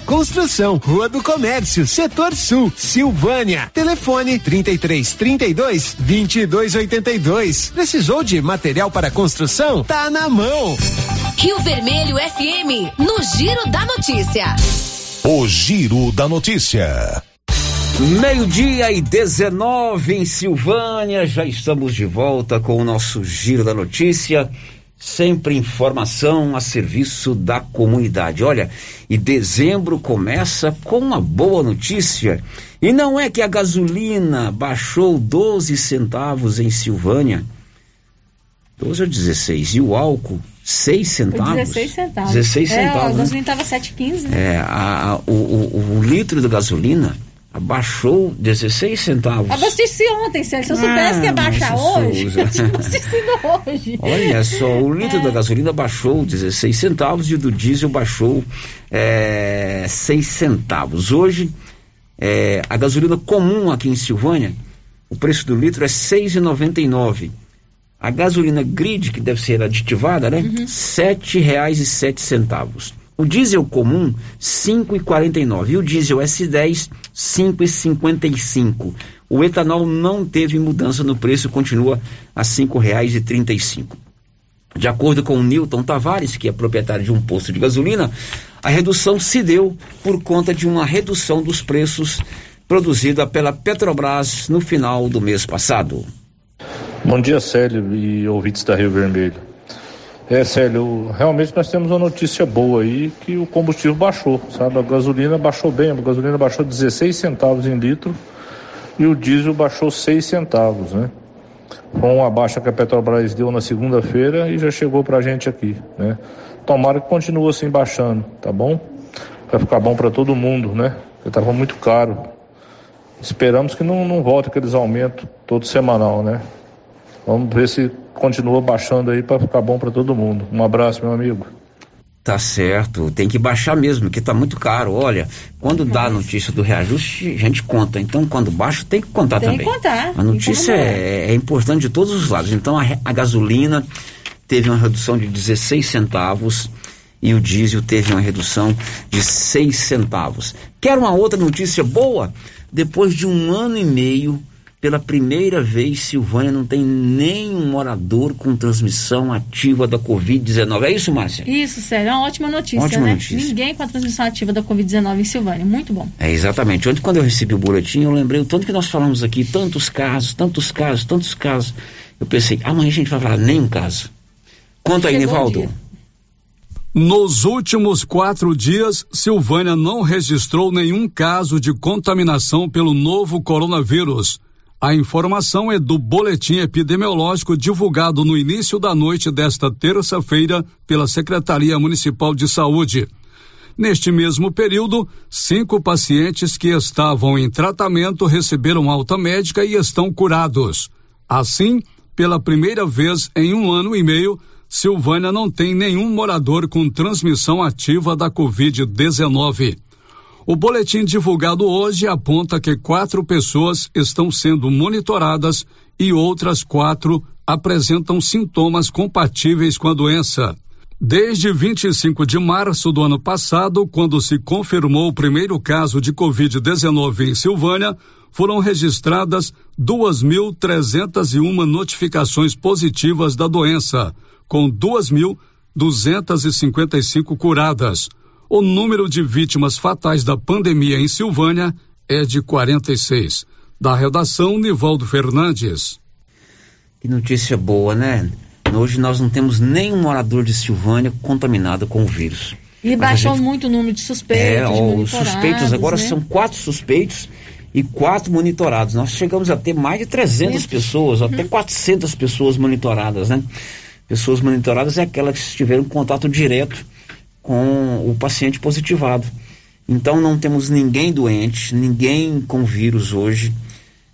construção, Rua do Comércio, Setor Sul, Silvânia. Telefone 33 32 22 82. Precisou de material para construção? Tá na mão. Rio Vermelho FM, no Giro da Notícia. O Giro da Notícia. Meio-dia e 19 em Silvânia, já estamos de volta com o nosso Giro da Notícia. Sempre informação a serviço da comunidade. Olha, e dezembro começa com uma boa notícia. E não é que a gasolina baixou 12 centavos em Silvânia. 12 ou 16. E o álcool, 6 centavos. 16 centavos. 16 É, centavos. a né? gasolina estava 7,15, né? É, a- a- o, o- o litro de gasolina abaixou 16 centavos. Abasteci ontem, Sérgio. Se eu soubesse que ia baixar Márcia hoje, Souza. eu tinha abastecido hoje. Olha só, o litro É. da gasolina baixou 16 centavos e o do diesel baixou é, 6 centavos. Hoje, é, a gasolina comum aqui em Silvânia, o preço do litro é R$ 6,99. A gasolina grid, que deve ser aditivada, né? R$ 7,07. O diesel comum, R$ 5,49. E o diesel S10, R$ 5,55. O etanol não teve mudança no preço, continua a R$ 5,35. De acordo com o Newton Tavares, que é proprietário de um posto de gasolina, a redução se deu por conta de uma redução dos preços produzida pela Petrobras no final do mês passado. Bom dia, Célio e ouvintes da Rio Vermelho. É, Célio, realmente nós temos uma notícia boa aí que o combustível baixou, sabe? A gasolina baixou bem, a gasolina baixou 16 centavos em litro e o diesel baixou 6 centavos, né? Com a baixa que a Petrobras deu na segunda-feira e já chegou pra gente aqui, né? Tomara que continue assim baixando, tá bom? Vai ficar bom para todo mundo, né? Porque tava muito caro. Esperamos que não, não volte aqueles aumentos todo semanal, né? Vamos ver se continua baixando aí para ficar bom para todo mundo. Um abraço, meu amigo. Tá certo, tem que baixar mesmo, que tá muito caro. Olha, quando dá a notícia do reajuste, a gente conta. Então, quando baixa, tem que contar Tem que também. contar. A notícia Tem que é, é importante de todos os lados. Então, a, a gasolina teve uma redução de 16 centavos e o diesel teve uma redução de 6 centavos. Quer uma outra notícia boa? Depois de um ano e meio, pela primeira vez, Silvânia não tem nenhum morador com transmissão ativa da Covid-19. É isso, Márcia? Isso, Sérgio, é uma ótima notícia, Ótima né? notícia. Ninguém com a transmissão ativa da Covid-19 em Silvânia. Muito bom. É, exatamente. Ontem, quando eu recebi o boletim, eu lembrei o tanto que nós falamos aqui, tantos casos, tantos casos, tantos casos. Eu pensei, amanhã a gente vai falar nenhum caso. Conta aí, Nivaldo. Nos últimos quatro dias, Silvânia não registrou nenhum caso de contaminação pelo novo coronavírus. A informação é do boletim epidemiológico divulgado no início da noite desta terça-feira pela Secretaria Municipal de Saúde. Neste mesmo período, cinco pacientes que estavam em tratamento receberam alta médica e estão curados. Assim, pela primeira vez em um ano e meio, Silvânia não tem nenhum morador com transmissão ativa da Covid-19. O boletim divulgado hoje aponta que quatro pessoas estão sendo monitoradas e outras quatro apresentam sintomas compatíveis com a doença. Desde 25 de março do ano passado, quando se confirmou o primeiro caso de Covid-19 em Silvânia, foram registradas 2.301 notificações positivas da doença, com 2.255 curadas. O número de vítimas fatais da pandemia em Silvânia é de 46. Da redação, Nivaldo Fernandes. Que notícia boa, né? Hoje nós não temos nenhum morador de Silvânia contaminado com o vírus. E baixou gente... muito o número de suspeitos. É, os suspeitos agora né? são quatro suspeitos e quatro monitorados. Nós chegamos a ter mais de 300 pessoas, uhum. até 400 pessoas monitoradas, né? Pessoas monitoradas é aquelas que tiveram contato direto com o paciente positivado. Então não temos ninguém doente, ninguém com vírus hoje.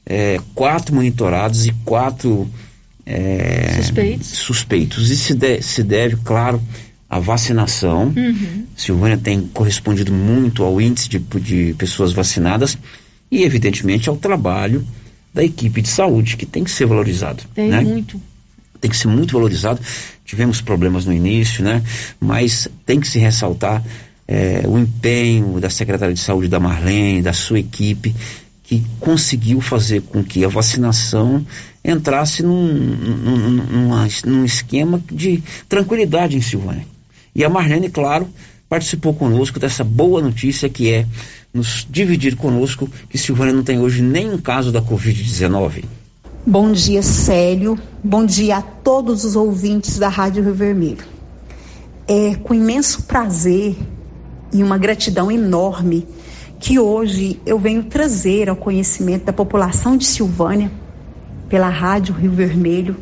É, quatro monitorados e quatro é, suspeitos. suspeitos. Isso se, de, se deve, claro, à vacinação. Uhum. Silvânia tem correspondido muito ao índice de, de pessoas vacinadas e, evidentemente, ao trabalho da equipe de saúde, que tem que ser valorizado. Tem né? muito. Tem que ser muito valorizado. Tivemos problemas no início, né? Mas tem que se ressaltar é, o empenho da secretária de saúde da Marlene, da sua equipe, que conseguiu fazer com que a vacinação entrasse num, num, num, esquema de tranquilidade em Silvânia. E a Marlene, claro, participou conosco dessa boa notícia que é nos dividir conosco que Silvânia não tem hoje nenhum caso da Covid-19. Bom dia, Célio. Bom dia a todos os ouvintes da Rádio Rio Vermelho. É com imenso prazer e uma gratidão enorme que hoje eu venho trazer ao conhecimento da população de Silvânia, pela Rádio Rio Vermelho,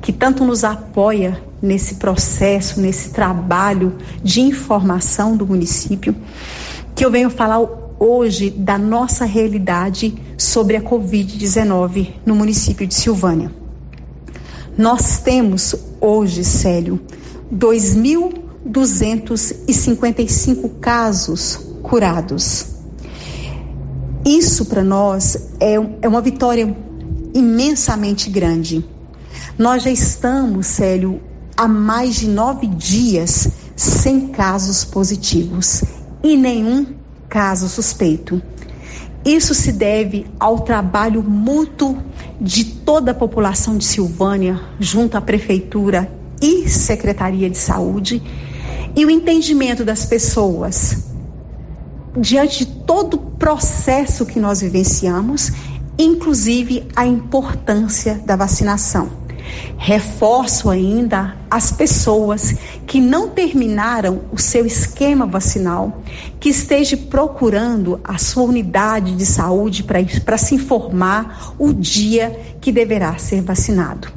que tanto nos apoia nesse processo, nesse trabalho de informação do município, que eu venho falar hoje da nossa realidade sobre a Covid-19 no município de Silvânia. Nós temos hoje, Célio, 2.255 casos curados. Isso para nós é, é uma vitória imensamente grande. Nós já estamos, Célio, há mais de nove dias sem casos positivos e nenhum caso suspeito. Isso se deve ao trabalho mútuo de toda a população de Silvânia, junto à Prefeitura e Secretaria de Saúde, e o entendimento das pessoas diante de todo o processo que nós vivenciamos, inclusive a importância da vacinação. Reforço ainda as pessoas que não terminaram o seu esquema vacinal, que esteja procurando a sua unidade de saúde para se informar o dia que deverá ser vacinado.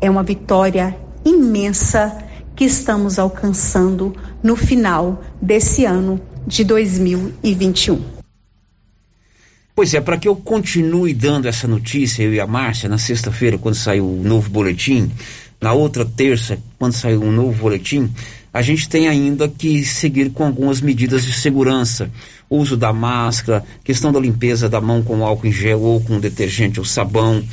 É uma vitória imensa que estamos alcançando no final desse ano de 2021. Pois é, para que eu continue dando essa notícia, eu e a Márcia, na sexta-feira, quando saiu o novo boletim, na outra terça, quando saiu um novo boletim, a gente tem ainda que seguir com algumas medidas de segurança. Uso da máscara, questão da limpeza da mão com álcool em gel ou com detergente ou sabão,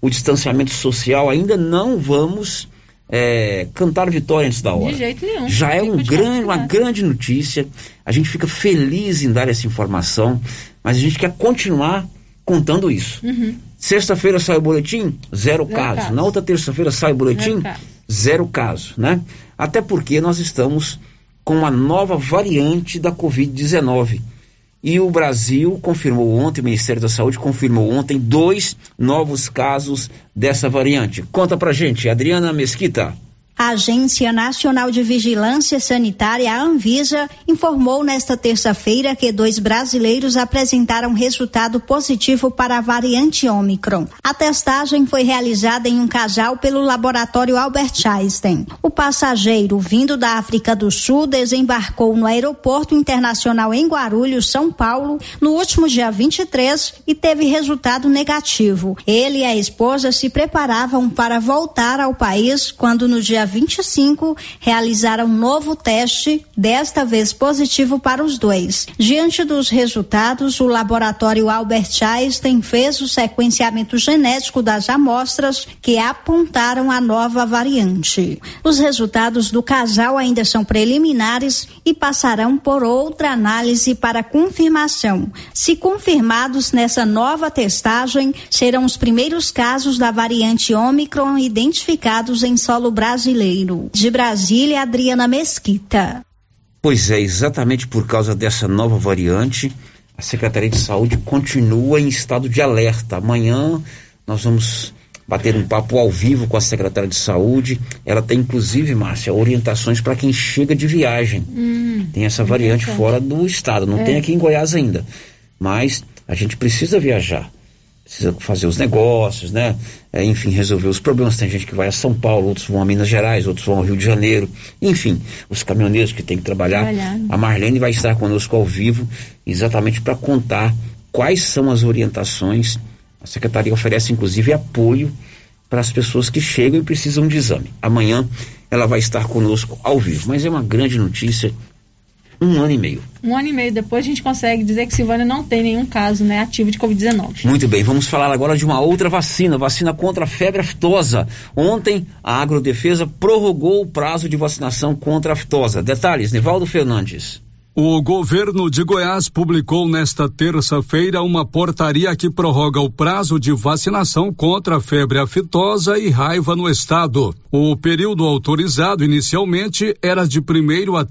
o distanciamento social, ainda não vamos é, cantar vitória antes da hora. De jeito nenhum. Já é um grande, uma grande notícia. A gente fica feliz em dar essa informação, mas a gente quer continuar contando isso. Uhum. Sexta-feira sai o boletim, zero, zero caso. caso. Na outra terça-feira sai o boletim, zero caso. zero caso, né? Até porque nós estamos com uma nova variante da Covid-19 e o Brasil confirmou ontem, o Ministério da Saúde confirmou ontem dois novos casos dessa variante. Conta pra gente, Adriana Mesquita. A Agência Nacional de Vigilância Sanitária, a Anvisa, informou nesta terça-feira que dois brasileiros apresentaram resultado positivo para a variante Omicron. A testagem foi realizada em um casal pelo laboratório Albert Einstein. O passageiro, vindo da África do Sul, desembarcou no Aeroporto Internacional em Guarulhos, São Paulo, no último dia 23 e teve resultado negativo. Ele e a esposa se preparavam para voltar ao país quando no dia 25, realizaram um novo teste, desta vez positivo para os dois. Diante dos resultados, o laboratório Albert Einstein fez o sequenciamento genético das amostras que apontaram a nova variante. Os resultados do casal ainda são preliminares e passarão por outra análise para confirmação. Se confirmados nessa nova testagem, serão os primeiros casos da variante Omicron identificados em solo brasileiro brasileiro. De Brasília, Adriana Mesquita. Pois é, exatamente por causa dessa nova variante, a Secretaria de Saúde continua em estado de alerta. Amanhã nós vamos bater um papo ao vivo com a secretária de saúde. Ela tem, inclusive, Márcia, orientações para quem chega de viagem. Hum, tem essa variante fora do estado, não É. tem aqui em Goiás ainda. Mas a gente precisa viajar. Precisa fazer os negócios, né? É, enfim, resolver os problemas. Tem gente que vai a São Paulo, outros vão a Minas Gerais, outros vão ao Rio de Janeiro. Enfim, os caminhoneiros que têm que trabalhar. Trabalhar? A Marlene vai estar conosco ao vivo, exatamente para contar quais são as orientações. A secretaria oferece, inclusive, apoio para as pessoas que chegam e precisam de exame. Amanhã ela vai estar conosco ao vivo. Mas é uma grande notícia. Um ano e meio. Um ano e meio depois a gente consegue dizer que Silvânia não tem nenhum caso né, ativo de Covid-19. Muito bem, vamos falar agora de uma outra vacina, vacina contra a febre aftosa. Ontem, a Agrodefesa prorrogou o prazo de vacinação contra a aftosa. Detalhes, Nivaldo Fernandes. O governo de Goiás publicou nesta terça-feira uma portaria que prorroga o prazo de vacinação contra a febre aftosa e raiva no estado. O período autorizado inicialmente era de 1 a